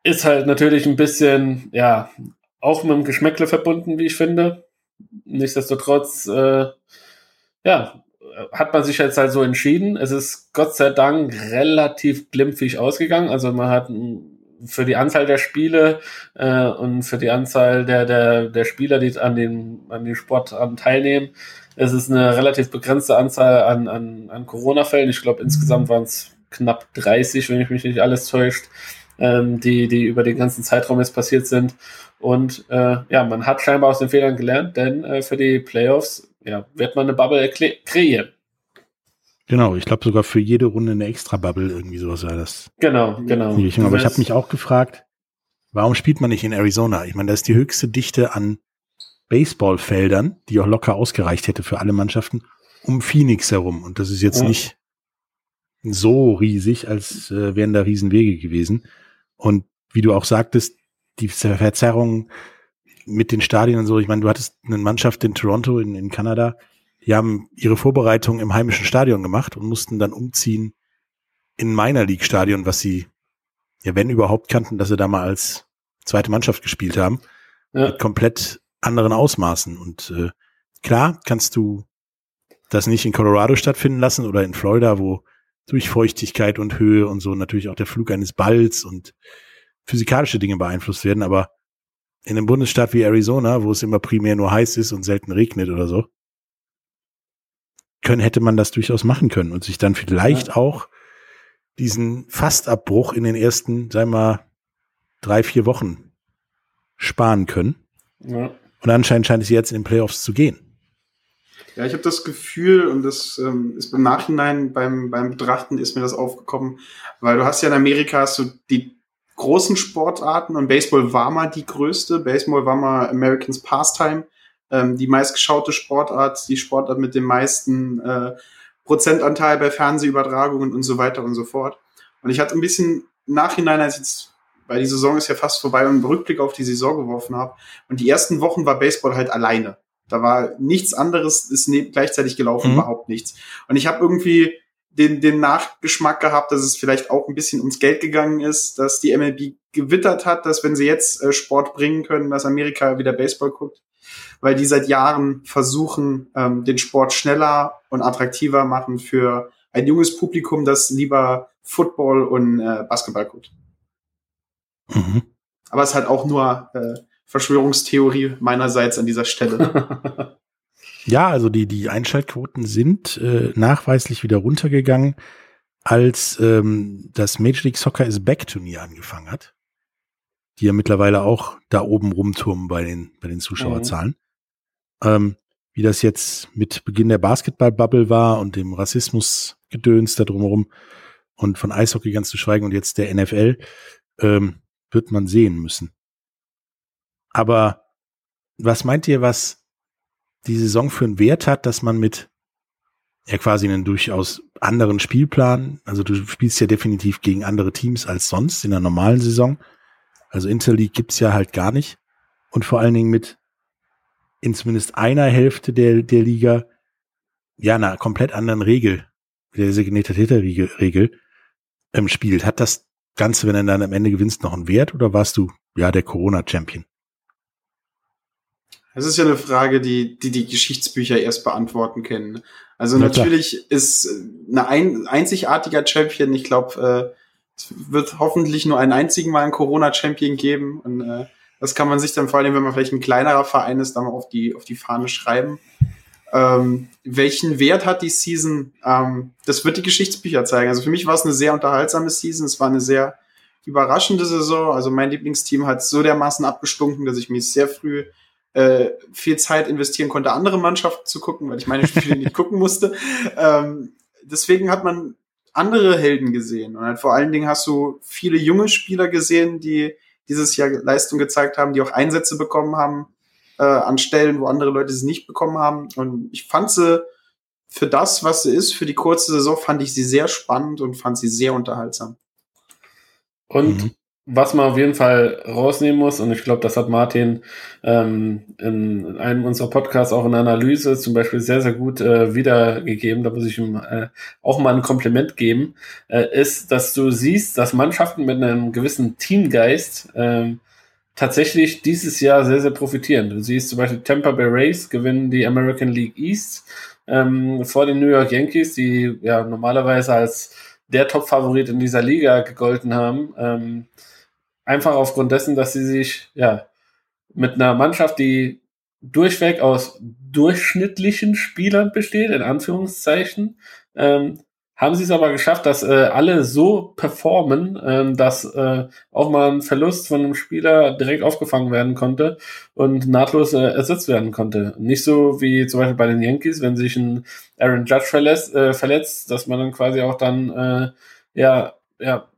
Ist halt natürlich ein bisschen, ja, auch mit dem Geschmäckle verbunden, wie ich finde. Nichtsdestotrotz, äh, ja, hat man sich jetzt halt so entschieden. Es ist Gott sei Dank relativ glimpfig ausgegangen. Also man hat für die Anzahl der Spiele äh, und für die Anzahl der, der, der Spieler, die an den, an den Sport an teilnehmen, es ist eine relativ begrenzte Anzahl an, an, an Corona-Fällen. Ich glaube, insgesamt waren es knapp 30, wenn ich mich nicht alles täuscht, ähm, die, die über den ganzen Zeitraum jetzt passiert sind. Und äh, ja, man hat scheinbar aus den Fehlern gelernt, denn äh, für die Playoffs ja, wird man eine Bubble kreieren. Genau, ich glaube sogar für jede Runde eine extra Bubble, irgendwie sowas war das. Genau, genau. Aber ich habe mich auch gefragt, warum spielt man nicht in Arizona? Ich meine, da ist die höchste Dichte an Baseballfeldern, die auch locker ausgereicht hätte für alle Mannschaften, um Phoenix herum. Und das ist jetzt ja. nicht so riesig, als äh, wären da Riesenwege gewesen. Und wie du auch sagtest, die Verzerrung mit den Stadien und so. Ich meine, du hattest eine Mannschaft in Toronto, in, in Kanada, die haben ihre Vorbereitung im heimischen Stadion gemacht und mussten dann umziehen in Minor League Stadion, was sie, ja, wenn überhaupt kannten, dass sie da mal als zweite Mannschaft gespielt haben. Ja. Mit komplett anderen Ausmaßen. Und äh, klar kannst du das nicht in Colorado stattfinden lassen oder in Florida, wo durch Feuchtigkeit und Höhe und so natürlich auch der Flug eines Balls und physikalische Dinge beeinflusst werden, aber in einem Bundesstaat wie Arizona, wo es immer primär nur heiß ist und selten regnet oder so, können, hätte man das durchaus machen können und sich dann vielleicht ja. auch diesen Fastabbruch in den ersten, sagen wir mal, drei, vier Wochen sparen können. Ja. Und anscheinend scheint es jetzt in den Playoffs zu gehen. Ja, ich habe das Gefühl, und das ähm, ist im Nachhinein beim, beim Betrachten ist mir das aufgekommen, weil du hast ja in Amerika hast du die großen Sportarten und Baseball war mal die größte. Baseball war mal Americans Pastime, ähm, die meistgeschaute Sportart, die Sportart mit dem meisten äh, Prozentanteil bei Fernsehübertragungen und so weiter und so fort. Und ich hatte ein bisschen Nachhinein, als jetzt, weil die Saison ist ja fast vorbei und einen Rückblick auf die Saison geworfen habe. Und die ersten Wochen war Baseball halt alleine. Da war nichts anderes, ist ne gleichzeitig gelaufen, mhm. überhaupt nichts. Und ich habe irgendwie den, den Nachgeschmack gehabt, dass es vielleicht auch ein bisschen ums Geld gegangen ist, dass die MLB gewittert hat, dass wenn sie jetzt äh, Sport bringen können, dass Amerika wieder Baseball guckt, weil die seit Jahren versuchen, ähm, den Sport schneller und attraktiver machen für ein junges Publikum, das lieber Football und äh, Basketball guckt. Mhm. Aber es ist halt auch nur äh, Verschwörungstheorie meinerseits an dieser Stelle. Ja, also die, die Einschaltquoten sind äh, nachweislich wieder runtergegangen, als ähm, das Major League Soccer is Back Turnier angefangen hat. Die ja mittlerweile auch da oben rumturmen bei den, bei den Zuschauerzahlen. Mhm. Ähm, wie das jetzt mit Beginn der Basketball-Bubble war und dem Rassismus-Gedöns da drumherum und von Eishockey ganz zu schweigen und jetzt der NFL. Ähm, wird man sehen müssen. Aber was meint ihr, was die Saison für einen Wert hat, dass man mit ja quasi einen durchaus anderen Spielplan, also du spielst ja definitiv gegen andere Teams als sonst in der normalen Saison. Also Interleague gibt's ja halt gar nicht. Und vor allen Dingen mit in zumindest einer Hälfte der, der Liga ja einer komplett anderen Regel, der designated Hitter Regel, ähm, spielt. Hat das Ganze, wenn du dann am Ende gewinnst, noch einen Wert oder warst du ja der Corona-Champion? Das ist ja eine Frage, die die, die Geschichtsbücher erst beantworten können. Also ja, natürlich klar. ist eine ein, einzigartiger Champion. Ich glaube, äh, es wird hoffentlich nur einen einzigen Mal einen Corona-Champion geben. Und äh, das kann man sich dann vor allem, wenn man vielleicht ein kleinerer Verein ist, dann mal auf die, auf die Fahne schreiben. Ähm, welchen Wert hat die Season? Ähm, das wird die Geschichtsbücher zeigen. Also für mich war es eine sehr unterhaltsame Season. Es war eine sehr überraschende Saison. Also mein Lieblingsteam hat so dermaßen abgestunken, dass ich mich sehr früh äh, viel Zeit investieren konnte, andere Mannschaften zu gucken, weil ich meine Spiele nicht gucken musste. Ähm, deswegen hat man andere Helden gesehen. Und halt vor allen Dingen hast du viele junge Spieler gesehen, die dieses Jahr Leistung gezeigt haben, die auch Einsätze bekommen haben äh, an Stellen, wo andere Leute sie nicht bekommen haben. Und ich fand sie für das, was sie ist, für die kurze Saison, fand ich sie sehr spannend und fand sie sehr unterhaltsam. Und mhm. Was man auf jeden Fall rausnehmen muss, und ich glaube, das hat Martin ähm, in einem unserer Podcasts auch in Analyse zum Beispiel sehr, sehr gut äh, wiedergegeben, da muss ich ihm äh, auch mal ein Kompliment geben, äh, ist, dass du siehst, dass Mannschaften mit einem gewissen Teamgeist äh, tatsächlich dieses Jahr sehr, sehr profitieren. Du siehst zum Beispiel Tampa Bay Rays gewinnen die American League East ähm, vor den New York Yankees, die ja normalerweise als der Top-Favorit in dieser Liga gegolten haben. Ähm, einfach aufgrund dessen, dass sie sich ja mit einer Mannschaft, die durchweg aus durchschnittlichen Spielern besteht, in Anführungszeichen, ähm, haben sie es aber geschafft, dass äh, alle so performen, äh, dass äh, auch mal ein Verlust von einem Spieler direkt aufgefangen werden konnte und nahtlos äh, ersetzt werden konnte. Nicht so wie zum Beispiel bei den Yankees, wenn sich ein Aaron Judge verletzt, äh, verletzt dass man dann quasi auch dann äh, ja ja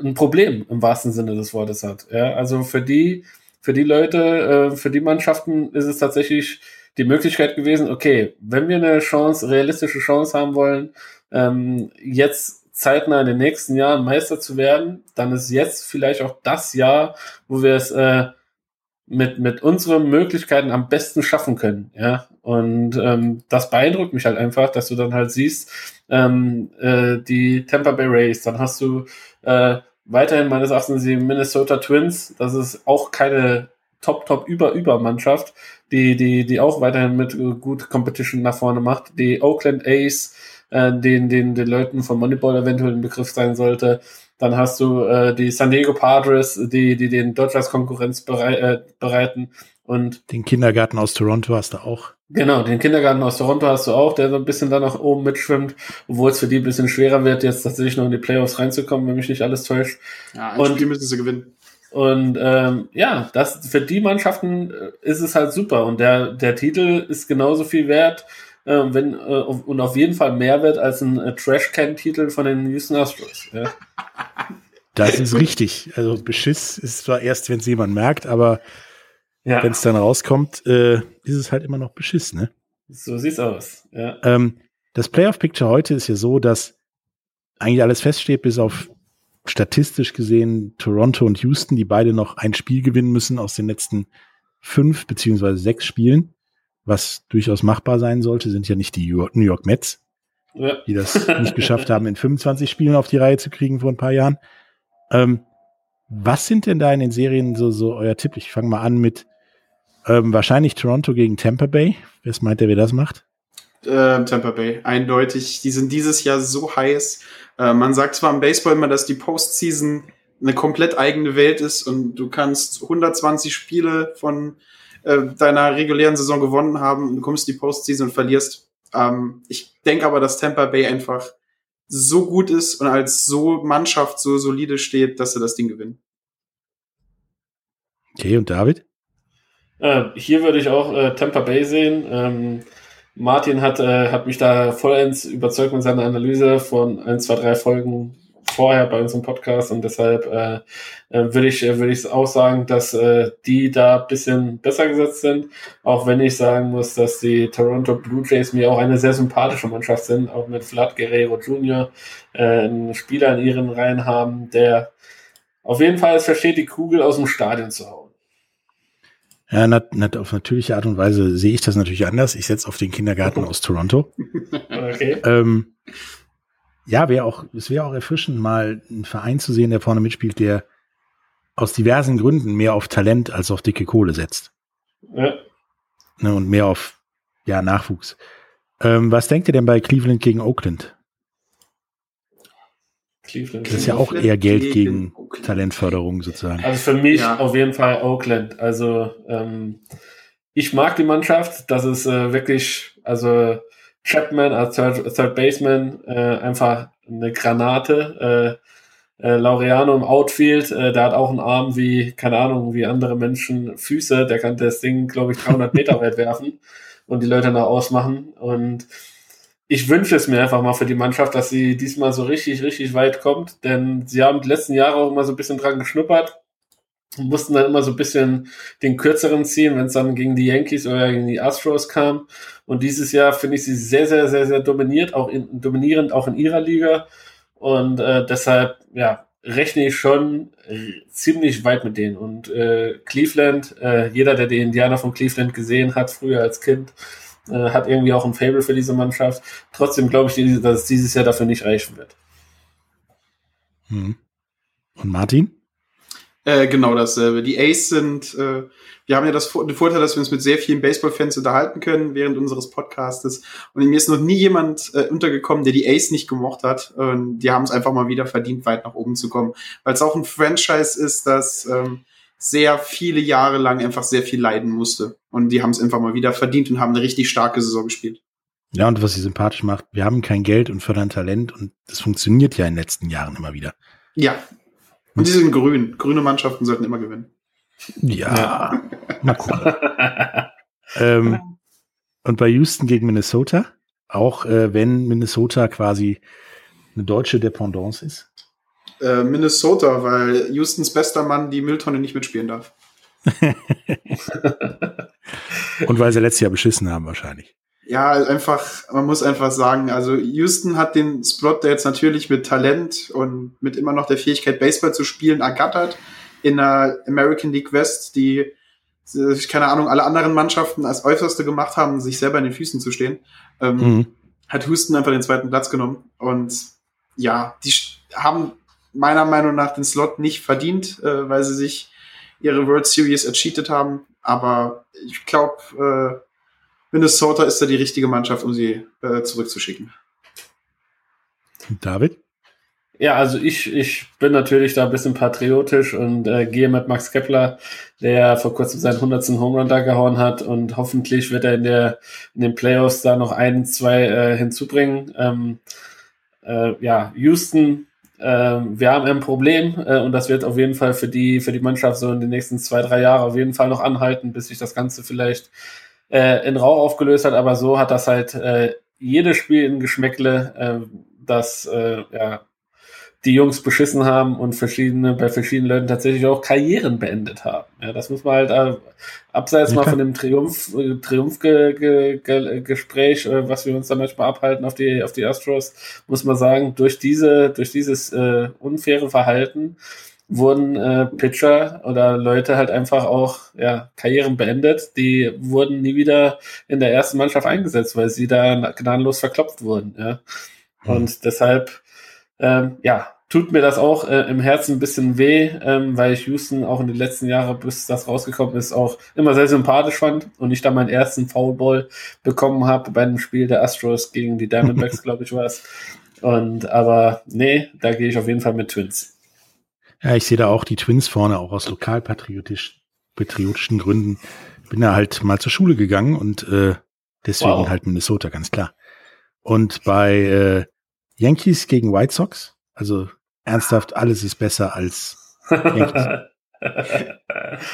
ein Problem im wahrsten Sinne des Wortes hat. Ja, also für die für die Leute, äh, für die Mannschaften ist es tatsächlich die Möglichkeit gewesen, okay, wenn wir eine Chance, realistische Chance haben wollen, ähm, jetzt zeitnah in den nächsten Jahren Meister zu werden, dann ist jetzt vielleicht auch das Jahr, wo wir es äh, mit, mit unseren Möglichkeiten am besten schaffen können. Ja, und ähm, das beeindruckt mich halt einfach, dass du dann halt siehst, ähm, äh, die Tampa Bay Rays, dann hast du äh, weiterhin meines Erachtens die Minnesota Twins, das ist auch keine Top, Top, Über, Über Mannschaft, die, die, die auch weiterhin mit gut Competition nach vorne macht. Die Oakland Ace, äh, den, den, den Leuten von Moneyball eventuell ein Begriff sein sollte. Dann hast du äh, die San Diego Padres, die, die den Dodgers Konkurrenz berei äh, bereiten. Und den Kindergarten aus Toronto hast du auch. Genau, den Kindergarten aus Toronto hast du auch, der so ein bisschen da nach oben mitschwimmt, obwohl es für die ein bisschen schwerer wird, jetzt tatsächlich noch in die Playoffs reinzukommen, wenn mich nicht alles täuscht. Ja, ein und, Spiel müssen sie gewinnen. Und ähm, ja, das für die Mannschaften äh, ist es halt super. Und der, der Titel ist genauso viel wert äh, wenn, äh, und auf jeden Fall mehr wird als ein äh, Trash-Can-Titel von den Houston Astros. Ja. Das ist richtig. Also Beschiss ist zwar erst, wenn es jemand merkt, aber ja. wenn es dann rauskommt, äh, ist es halt immer noch Beschiss, ne? So sieht's aus. Ja. Ähm, das Playoff-Picture heute ist ja so, dass eigentlich alles feststeht, bis auf statistisch gesehen Toronto und Houston, die beide noch ein Spiel gewinnen müssen aus den letzten fünf beziehungsweise sechs Spielen was durchaus machbar sein sollte, sind ja nicht die New York Mets, ja. die das nicht geschafft haben, in 25 Spielen auf die Reihe zu kriegen vor ein paar Jahren. Ähm, was sind denn da in den Serien so, so euer Tipp? Ich fange mal an mit ähm, wahrscheinlich Toronto gegen Tampa Bay. Wer meint der, wer das macht? Äh, Tampa Bay, eindeutig. Die sind dieses Jahr so heiß. Äh, man sagt zwar im Baseball immer, dass die Postseason eine komplett eigene Welt ist und du kannst 120 Spiele von äh, deiner regulären Saison gewonnen haben und du kommst in die Postseason und verlierst. Ähm, ich denke aber, dass Tampa Bay einfach so gut ist und als so Mannschaft so solide steht, dass sie das Ding gewinnen. Okay, und David? Äh, hier würde ich auch äh, Tampa Bay sehen. Ähm, Martin hat, äh, hat mich da vollends überzeugt mit seiner Analyse von 1, 2, 3 Folgen vorher bei unserem Podcast und deshalb äh, äh würde ich, äh, würde ich auch sagen, dass äh, die da bisschen besser gesetzt sind. Auch wenn ich sagen muss, dass die Toronto Blue Jays mir auch eine sehr sympathische Mannschaft sind, auch mit Vlad Guerrero Jr., äh, einen Spieler in ihren Reihen haben, der auf jeden Fall es versteht, die Kugel aus dem Stadion zu hauen. Ja, nat, nat, auf natürliche Art und Weise sehe ich das natürlich anders. Ich setze auf den Kindergarten aus Toronto. Okay. Ähm, ja, wäre auch, es wäre auch erfrischend, mal einen Verein zu sehen, der vorne mitspielt, der aus diversen Gründen mehr auf Talent als auf dicke Kohle setzt. Ja. Ne, und mehr auf ja, Nachwuchs. Ähm, was denkt ihr denn bei Cleveland gegen Oakland? Cleveland. Das ist ja auch eher Geld gegen, gegen Talentförderung sozusagen. Also für mich ja. auf jeden Fall Oakland. Also ähm, ich mag die Mannschaft. Das ist äh, wirklich, also Chapman als Third, Third Baseman äh, einfach eine Granate. Äh, äh, Laureano im Outfield, äh, der hat auch einen Arm wie, keine Ahnung, wie andere Menschen Füße. Der kann das Ding, glaube ich, 300 Meter weit werfen und die Leute nach ausmachen. Und ich wünsche es mir einfach mal für die Mannschaft, dass sie diesmal so richtig, richtig weit kommt, denn sie haben die letzten Jahre auch immer so ein bisschen dran geschnuppert und mussten dann immer so ein bisschen den kürzeren ziehen, wenn es dann gegen die Yankees oder gegen die Astros kam. Und dieses Jahr finde ich sie sehr, sehr, sehr, sehr dominiert, auch in, dominierend, auch in ihrer Liga. Und äh, deshalb, ja, rechne ich schon äh, ziemlich weit mit denen. Und äh, Cleveland, äh, jeder, der die Indianer von Cleveland gesehen hat, früher als Kind, äh, hat irgendwie auch ein Fable für diese Mannschaft. Trotzdem glaube ich, dass es dieses Jahr dafür nicht reichen wird. Hm. Und Martin? Äh, genau dasselbe. Die Ace sind, äh, wir haben ja das, den Vorteil, dass wir uns mit sehr vielen Baseball-Fans unterhalten können während unseres Podcastes. Und mir ist noch nie jemand äh, untergekommen, der die Ace nicht gemocht hat. Und die haben es einfach mal wieder verdient, weit nach oben zu kommen. Weil es auch ein Franchise ist, das ähm, sehr viele Jahre lang einfach sehr viel leiden musste. Und die haben es einfach mal wieder verdient und haben eine richtig starke Saison gespielt. Ja, und was sie sympathisch macht, wir haben kein Geld und fördern Talent und das funktioniert ja in den letzten Jahren immer wieder. Ja. Und die sind grün. Grüne Mannschaften sollten immer gewinnen. Ja. Mal gucken. ähm, und bei Houston gegen Minnesota, auch äh, wenn Minnesota quasi eine deutsche Dependance ist. Äh, Minnesota, weil Houstons bester Mann die Mülltonne nicht mitspielen darf. Und weil sie letztes Jahr beschissen haben, wahrscheinlich. Ja, einfach, man muss einfach sagen, also Houston hat den Spot, der jetzt natürlich mit Talent und mit immer noch der Fähigkeit, Baseball zu spielen, ergattert in der American League West, die, keine Ahnung, alle anderen Mannschaften als äußerste gemacht haben, sich selber in den Füßen zu stehen, ähm, mhm. hat Houston einfach den zweiten Platz genommen. Und ja, die haben meiner Meinung nach den Slot nicht verdient, äh, weil sie sich ihre World Series ercheatet haben. Aber ich glaube, äh, Minnesota ist da die richtige Mannschaft, um sie äh, zurückzuschicken. David? Ja, also ich, ich bin natürlich da ein bisschen patriotisch und äh, gehe mit Max Kepler, der vor kurzem seinen 100. Home Run da gehauen hat und hoffentlich wird er in, der, in den Playoffs da noch ein, zwei äh, hinzubringen. Ähm, äh, ja, Houston ähm, wir haben ein Problem äh, und das wird auf jeden Fall für die, für die Mannschaft so in den nächsten zwei, drei Jahren auf jeden Fall noch anhalten, bis sich das Ganze vielleicht äh, in Rauch aufgelöst hat. Aber so hat das halt äh, jedes Spiel in Geschmäckle, äh, dass äh, ja, die Jungs beschissen haben und verschiedene, bei verschiedenen Leuten tatsächlich auch Karrieren beendet haben. Ja, das muss man halt äh, abseits okay. mal von dem Triumph, äh, Triumphgespräch, äh, was wir uns da manchmal abhalten auf die, auf die Astros, muss man sagen, durch diese, durch dieses äh, unfaire Verhalten wurden äh, Pitcher oder Leute halt einfach auch ja, Karrieren beendet. Die wurden nie wieder in der ersten Mannschaft eingesetzt, weil sie da gnadenlos verklopft wurden. Ja. Und hm. deshalb ähm, ja, tut mir das auch äh, im Herzen ein bisschen weh, ähm, weil ich Houston auch in den letzten Jahren, bis das rausgekommen ist, auch immer sehr sympathisch fand und ich da meinen ersten Foulball bekommen habe bei einem Spiel der Astros gegen die Diamondbacks, glaube ich, war es. Und aber nee, da gehe ich auf jeden Fall mit Twins. Ja, ich sehe da auch die Twins vorne, auch aus lokalpatriotischen patriotischen Gründen. Bin da halt mal zur Schule gegangen und äh, deswegen wow. halt Minnesota, ganz klar. Und bei äh, Yankees gegen White Sox. Also ernsthaft, alles ist besser als Yankees.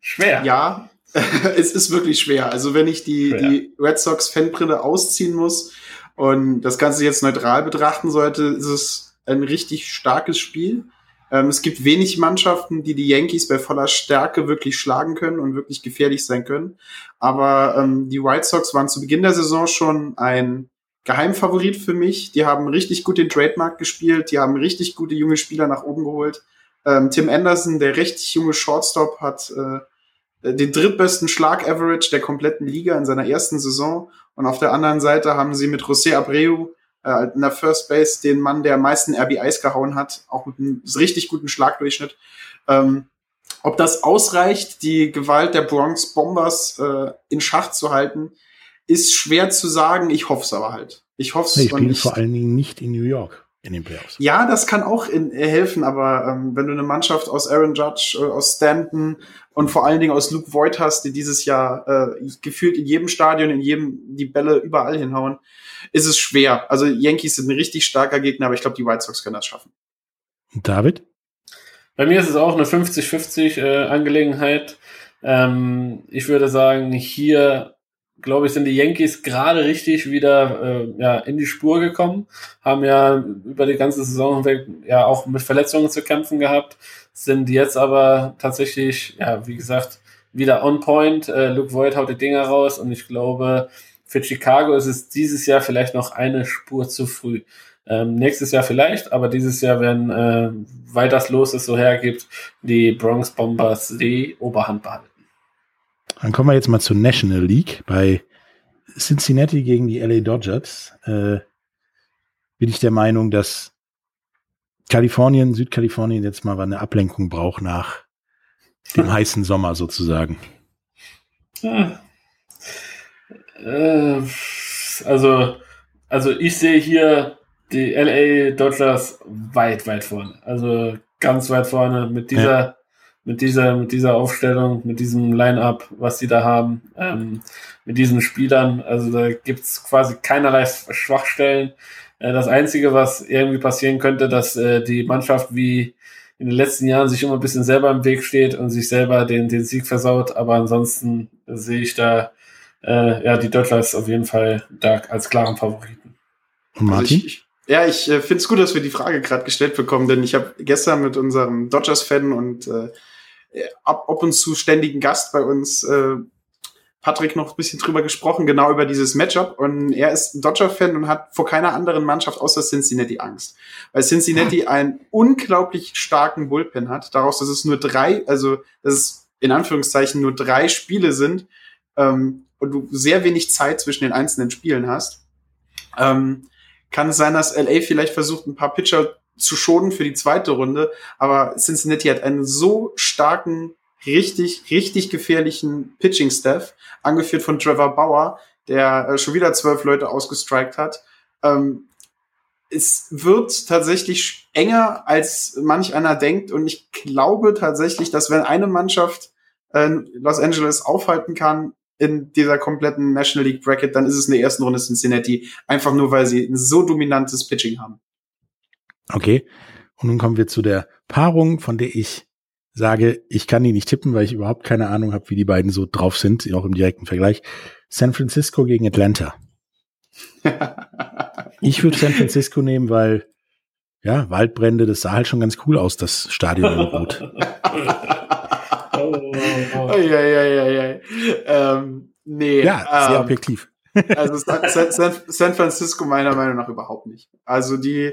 schwer. Ja, es ist wirklich schwer. Also wenn ich die, die Red Sox Fanbrille ausziehen muss und das Ganze jetzt neutral betrachten sollte, ist es ein richtig starkes Spiel. Ähm, es gibt wenig Mannschaften, die die Yankees bei voller Stärke wirklich schlagen können und wirklich gefährlich sein können. Aber ähm, die White Sox waren zu Beginn der Saison schon ein Geheimfavorit für mich. Die haben richtig gut den Trademark gespielt, die haben richtig gute junge Spieler nach oben geholt. Ähm, Tim Anderson, der richtig junge Shortstop, hat äh, den drittbesten Schlag-Average der kompletten Liga in seiner ersten Saison. Und auf der anderen Seite haben sie mit José Abreu äh, in der First Base den Mann, der am meisten RBIs gehauen hat, auch mit einem richtig guten Schlagdurchschnitt. Ähm, ob das ausreicht, die Gewalt der Bronx Bombers äh, in Schach zu halten, ist schwer zu sagen. Ich hoffe es aber halt. Ich hoffe es. Nee, spielen vor allen Dingen nicht in New York in den Playoffs. Ja, das kann auch in, äh, helfen, aber ähm, wenn du eine Mannschaft aus Aaron Judge, äh, aus Stanton und vor allen Dingen aus Luke Voigt hast, die dieses Jahr äh, gefühlt in jedem Stadion, in jedem die Bälle überall hinhauen, ist es schwer. Also Yankees sind ein richtig starker Gegner, aber ich glaube, die White Sox können das schaffen. David? Bei mir ist es auch eine 50-50 äh, Angelegenheit. Ähm, ich würde sagen, hier glaube ich, sind die Yankees gerade richtig wieder äh, ja, in die Spur gekommen, haben ja über die ganze Saison hinweg ja auch mit Verletzungen zu kämpfen gehabt, sind jetzt aber tatsächlich, ja, wie gesagt, wieder on point. Äh, Luke Voigt haut die Dinger raus und ich glaube, für Chicago ist es dieses Jahr vielleicht noch eine Spur zu früh. Ähm, nächstes Jahr vielleicht, aber dieses Jahr, wenn äh, weil das Los es so hergibt, die Bronx Bombers die Oberhand behalten. Dann kommen wir jetzt mal zur National League. Bei Cincinnati gegen die LA Dodgers äh, bin ich der Meinung, dass Kalifornien, Südkalifornien jetzt mal eine Ablenkung braucht nach dem heißen Sommer sozusagen. Ja. Äh, also, also ich sehe hier die LA Dodgers weit, weit vorne. Also ganz weit vorne mit dieser ja mit dieser, mit dieser Aufstellung, mit diesem Line-up, was sie da haben, ähm, mit diesen Spielern. Also da gibt's quasi keinerlei Schwachstellen. Äh, das Einzige, was irgendwie passieren könnte, dass äh, die Mannschaft wie in den letzten Jahren sich immer ein bisschen selber im Weg steht und sich selber den, den Sieg versaut. Aber ansonsten sehe ich da äh, ja die Dodgers auf jeden Fall da als klaren Favoriten. Und Martin? Also ich, ja, ich äh, finde es gut, dass wir die Frage gerade gestellt bekommen, denn ich habe gestern mit unserem Dodgers-Fan und äh, ab, ab und zu ständigen Gast bei uns, äh, Patrick, noch ein bisschen drüber gesprochen, genau über dieses Matchup. Und er ist Dodger-Fan und hat vor keiner anderen Mannschaft außer Cincinnati Angst. Weil Cincinnati einen unglaublich starken Bullpen hat, daraus, dass es nur drei, also dass es in Anführungszeichen nur drei Spiele sind ähm, und du sehr wenig Zeit zwischen den einzelnen Spielen hast. Ähm, kann es sein, dass LA vielleicht versucht, ein paar Pitcher zu schonen für die zweite Runde. Aber Cincinnati hat einen so starken, richtig, richtig gefährlichen Pitching-Staff, angeführt von Trevor Bauer, der äh, schon wieder zwölf Leute ausgestrikt hat. Ähm, es wird tatsächlich enger, als manch einer denkt. Und ich glaube tatsächlich, dass wenn eine Mannschaft äh, Los Angeles aufhalten kann in dieser kompletten National League Bracket, dann ist es in der ersten Runde Cincinnati. Einfach nur, weil sie ein so dominantes Pitching haben. Okay. Und nun kommen wir zu der Paarung, von der ich sage, ich kann die nicht tippen, weil ich überhaupt keine Ahnung habe, wie die beiden so drauf sind, auch im direkten Vergleich. San Francisco gegen Atlanta. ich würde San Francisco nehmen, weil ja, Waldbrände, das sah halt schon ganz cool aus, das Stadion in Rot. oh, oh, oh. Ja, ja, ja, ja. Ähm, nee. Ja, sehr ähm, objektiv. also San, San Francisco meiner Meinung nach überhaupt nicht. Also die,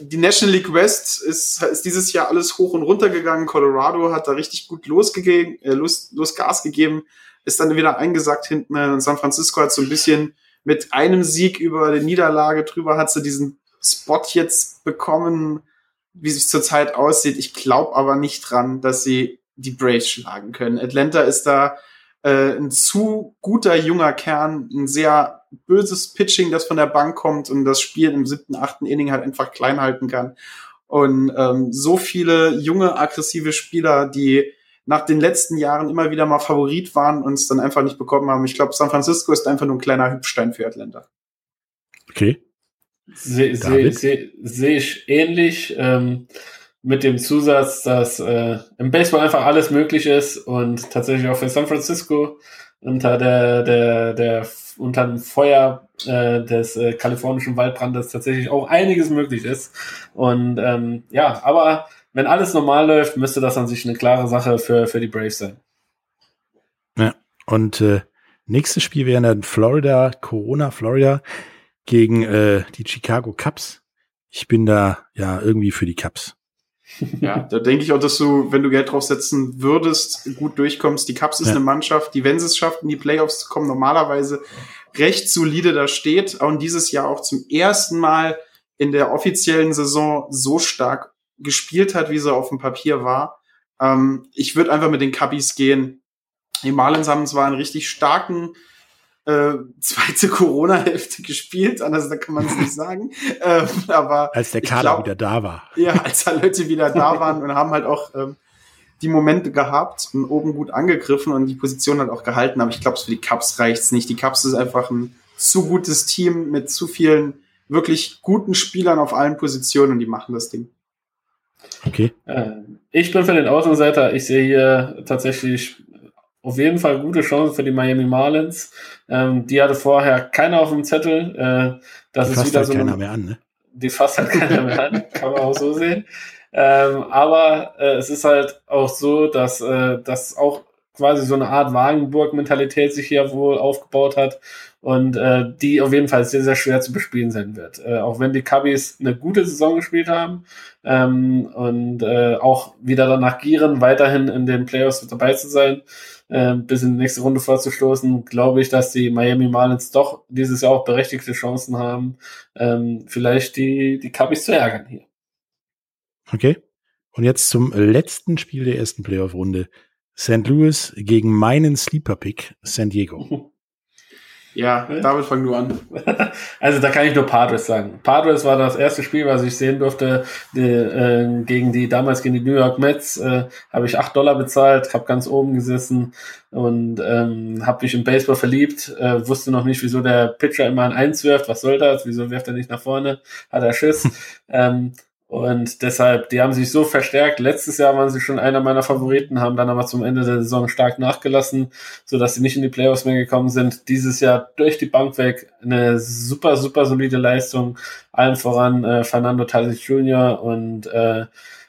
die National League West ist, ist dieses Jahr alles hoch und runter gegangen. Colorado hat da richtig gut losgegeben, äh, los, los Gas gegeben, ist dann wieder eingesackt hinten. Und San Francisco hat so ein bisschen mit einem Sieg über die Niederlage drüber, hat sie diesen Spot jetzt bekommen, wie es zurzeit aussieht. Ich glaube aber nicht dran, dass sie die Braves schlagen können. Atlanta ist da äh, ein zu guter junger Kern, ein sehr böses Pitching, das von der Bank kommt und das Spiel im siebten, achten Inning halt einfach klein halten kann. Und ähm, so viele junge, aggressive Spieler, die nach den letzten Jahren immer wieder mal Favorit waren und es dann einfach nicht bekommen haben. Ich glaube, San Francisco ist einfach nur ein kleiner Hübstein für Atlanta. Okay. Sehe seh, seh, seh ich ähnlich. Ähm, mit dem Zusatz, dass äh, im Baseball einfach alles möglich ist und tatsächlich auch für San Francisco unter der, der, der unter dem Feuer äh, des äh, kalifornischen Waldbrandes tatsächlich auch einiges möglich ist. Und ähm, ja, aber wenn alles normal läuft, müsste das an sich eine klare Sache für, für die Braves sein. Ja, und äh, nächstes Spiel wäre dann Florida, Corona, Florida gegen äh, die Chicago Cubs. Ich bin da ja irgendwie für die Cubs. Ja, da denke ich auch, dass du, wenn du Geld draufsetzen würdest, gut durchkommst. Die Cubs ist ja. eine Mannschaft, die, wenn sie es schafft, in die Playoffs zu kommen, normalerweise recht solide da steht. Und dieses Jahr auch zum ersten Mal in der offiziellen Saison so stark gespielt hat, wie sie auf dem Papier war. Ähm, ich würde einfach mit den Cubbies gehen. Die Marlins haben zwar einen richtig starken äh, zweite Corona-Hälfte gespielt, anders da kann man es nicht sagen. ähm, aber als der Kader glaub, wieder da war. Ja, als da Leute wieder da waren und haben halt auch ähm, die Momente gehabt und oben gut angegriffen und die Position hat auch gehalten. Aber ich glaube, für die Cups reicht's nicht. Die Cups ist einfach ein zu gutes Team mit zu vielen wirklich guten Spielern auf allen Positionen und die machen das Ding. Okay. Äh, ich bin für den Außenseiter. Ich sehe hier tatsächlich auf jeden Fall gute Chance für die Miami Marlins. Ähm, die hatte vorher keiner auf dem Zettel. Äh, das die ist wieder halt so keiner mehr an, ne? Die fasst halt keiner mehr an, kann man auch so sehen. Ähm, aber äh, es ist halt auch so, dass äh, das auch quasi so eine Art Wagenburg-Mentalität sich hier wohl aufgebaut hat und äh, die auf jeden Fall sehr, sehr schwer zu bespielen sein wird. Äh, auch wenn die Cubbies eine gute Saison gespielt haben ähm, und äh, auch wieder danach gieren, weiterhin in den Playoffs dabei zu sein, äh, bis in die nächste Runde vorzustoßen, glaube ich, dass die Miami Marlins doch dieses Jahr auch berechtigte Chancen haben, ähm, vielleicht die, die Cubbies zu ärgern hier. Okay. Und jetzt zum letzten Spiel der ersten Playoff-Runde. St. Louis gegen meinen Sleeper-Pick San Diego. Ja, David, fang du an. Also da kann ich nur Padres sagen. Padres war das erste Spiel, was ich sehen durfte die, äh, gegen die damals gegen die New York Mets. Äh, habe ich acht Dollar bezahlt, habe ganz oben gesessen und ähm, habe mich im Baseball verliebt. Äh, wusste noch nicht, wieso der Pitcher immer ein Eins wirft. Was soll das? Wieso wirft er nicht nach vorne? Hat er Schiss? ähm, und deshalb, die haben sich so verstärkt. Letztes Jahr waren sie schon einer meiner Favoriten, haben dann aber zum Ende der Saison stark nachgelassen, so dass sie nicht in die Playoffs mehr gekommen sind. Dieses Jahr durch die Bank weg eine super, super solide Leistung. Allen voran äh, Fernando Tatis Jr. und, äh,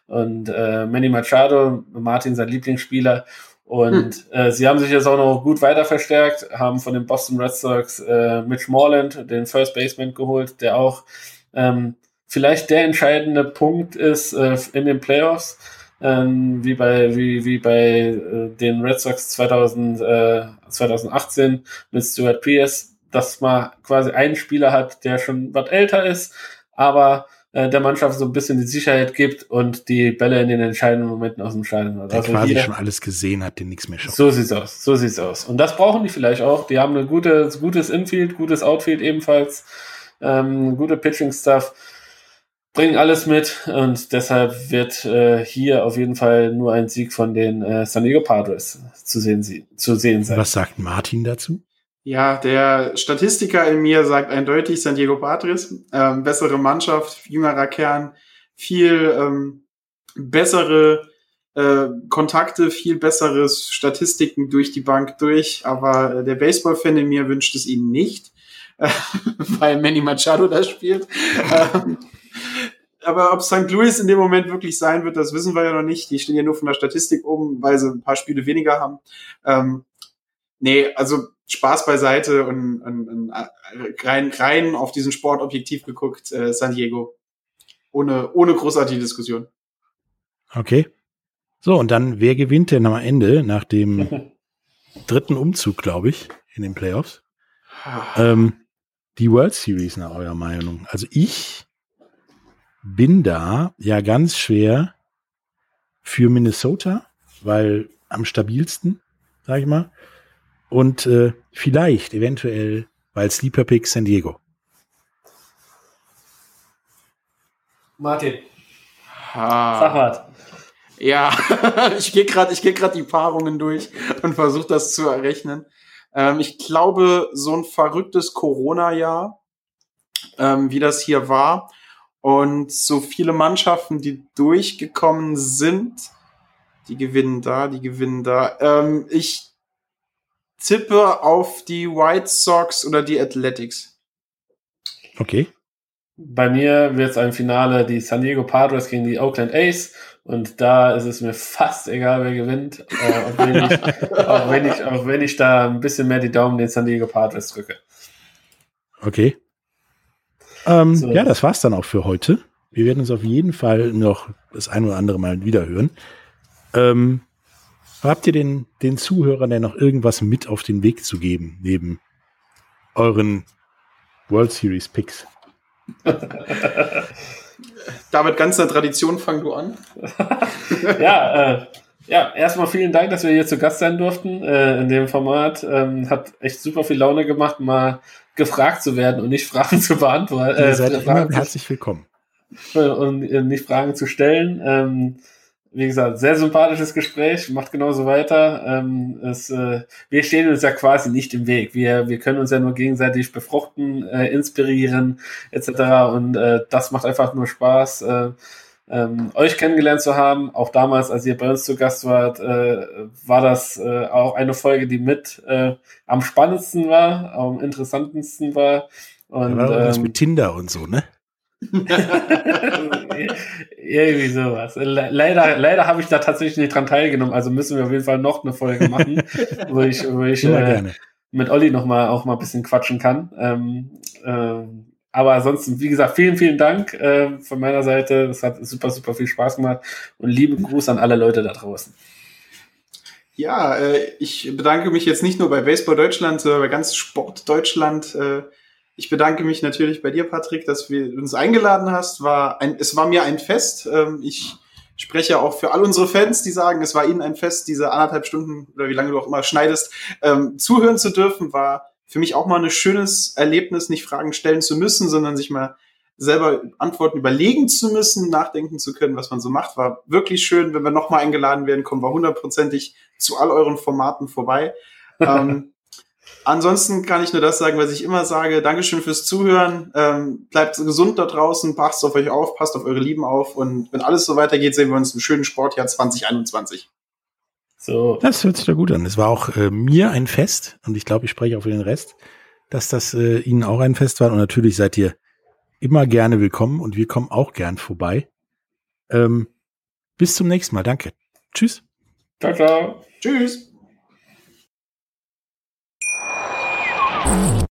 und äh, Manny Machado, Martin sein Lieblingsspieler. Und hm. äh, sie haben sich jetzt auch noch gut weiter verstärkt, haben von den Boston Red Sox äh, Mitch Morland, den First Baseman, geholt, der auch ähm, vielleicht der entscheidende Punkt ist äh, in den Playoffs, ähm, wie bei, wie, wie bei äh, den Red Sox 2000, äh, 2018 mit Stuart Pierce, dass man quasi einen Spieler hat, der schon was älter ist, aber äh, der Mannschaft so ein bisschen die Sicherheit gibt und die Bälle in den entscheidenden Momenten aus dem Scheiden hat. Der also quasi hier, schon alles gesehen hat, den nichts mehr schafft. So sieht's aus, so sieht's aus. Und das brauchen die vielleicht auch. Die haben ein gutes, gutes Infield, gutes Outfield ebenfalls, ähm, gute Pitching-Stuff bringen alles mit und deshalb wird äh, hier auf jeden Fall nur ein Sieg von den äh, San Diego Padres zu sehen, zu sehen sein. Was sagt Martin dazu? Ja, der Statistiker in mir sagt eindeutig San Diego Padres. Ähm, bessere Mannschaft, jüngerer Kern, viel ähm, bessere äh, Kontakte, viel besseres Statistiken durch die Bank durch. Aber äh, der Baseball-Fan in mir wünscht es ihnen nicht, äh, weil Manny Machado da spielt. ähm, aber ob St. Louis in dem Moment wirklich sein wird, das wissen wir ja noch nicht. Die stehen ja nur von der Statistik oben, weil sie ein paar Spiele weniger haben. Ähm, nee, also Spaß beiseite und, und, und äh, rein, rein auf diesen Sport objektiv geguckt, äh, San Diego. Ohne, ohne großartige Diskussion. Okay. So, und dann, wer gewinnt denn am Ende nach dem dritten Umzug, glaube ich, in den Playoffs? ähm, die World Series nach eurer Meinung. Also ich bin da ja ganz schwer für Minnesota, weil am stabilsten, sag ich mal. Und äh, vielleicht, eventuell, weil Sleeper Pick San Diego. Martin. Ah. Sag was. Ja, ich gehe gerade, ich gehe gerade die Paarungen durch und versuche das zu errechnen. Ähm, ich glaube, so ein verrücktes Corona-Jahr, ähm, wie das hier war, und so viele Mannschaften, die durchgekommen sind, die gewinnen da, die gewinnen da. Ähm, ich tippe auf die White Sox oder die Athletics. Okay. Bei mir wird es ein Finale die San Diego Padres gegen die Oakland A's und da ist es mir fast egal, wer gewinnt, äh, auch, wenn ich, auch, wenn ich, auch wenn ich da ein bisschen mehr die Daumen den San Diego Padres drücke. Okay. Ähm, So. Ja, das war's dann auch für heute. Wir werden uns auf jeden Fall noch das ein oder andere Mal wieder hören. Ähm, habt ihr den, den Zuhörern denn noch irgendwas mit auf den Weg zu geben, neben euren World Series Picks? David, ganz in der Tradition, fang du an. ja, äh, ja, erstmal vielen Dank, dass wir hier zu Gast sein durften äh, in dem Format. Ähm, hat echt super viel Laune gemacht, mal gefragt zu werden und nicht Fragen zu beantworten. ihr Äh, seid immer herzlich willkommen. und äh, nicht Fragen zu stellen. Ähm, wie gesagt, sehr sympathisches Gespräch, macht genauso weiter. Ähm, es, äh, wir stehen uns ja quasi nicht im Weg. Wir, wir können uns ja nur gegenseitig befruchten, äh, inspirieren etc. Und äh, das macht einfach nur Spaß, äh, ähm, euch kennengelernt zu haben. Auch damals, als ihr bei uns zu Gast wart, äh, war das äh, auch eine Folge, die mit äh, am spannendsten war, am interessantesten war. Und, Da war ähm, mit Tinder und so, ne? Irgendwie sowas. Le leider, leider habe ich da tatsächlich nicht dran teilgenommen, also müssen wir auf jeden Fall noch eine Folge machen, wo ich, wo ich äh, mit Olli noch mal auch mal ein bisschen quatschen kann. Ähm, ähm, aber ansonsten, wie gesagt, vielen, vielen Dank äh, von meiner Seite. Es hat super, super viel Spaß gemacht und liebe Gruß an alle Leute da draußen. Ja, äh, ich bedanke mich jetzt nicht nur bei Baseball Deutschland, sondern bei ganz Sport Deutschland. Äh, ich bedanke mich natürlich bei dir, Patrick, dass du uns eingeladen hast. War ein, es war mir ein Fest. Ähm, ich spreche auch für all unsere Fans, die sagen, es war ihnen ein Fest, diese anderthalb Stunden oder wie lange du auch immer schneidest, ähm, zuhören zu dürfen, war für mich auch mal ein schönes Erlebnis, nicht Fragen stellen zu müssen, sondern sich mal selber Antworten überlegen zu müssen, nachdenken zu können, was man so macht. War wirklich schön. Wenn wir nochmal eingeladen werden, kommen wir hundertprozentig zu all euren Formaten vorbei. ähm, ansonsten kann ich nur das sagen, was ich immer sage. Dankeschön fürs Zuhören. Ähm, bleibt gesund da draußen, passt auf euch auf, passt auf eure Lieben auf. Und wenn alles so weitergeht, sehen wir uns im schönen Sportjahr 2021. So, Das hört sich doch gut an. Es war auch äh, mir ein Fest und ich glaube, ich spreche auch für den Rest, dass das äh, Ihnen auch ein Fest war. Und natürlich seid ihr immer gerne willkommen und wir kommen auch gern vorbei. Ähm, bis zum nächsten Mal. Danke. Tschüss. ciao, ciao. Tschüss.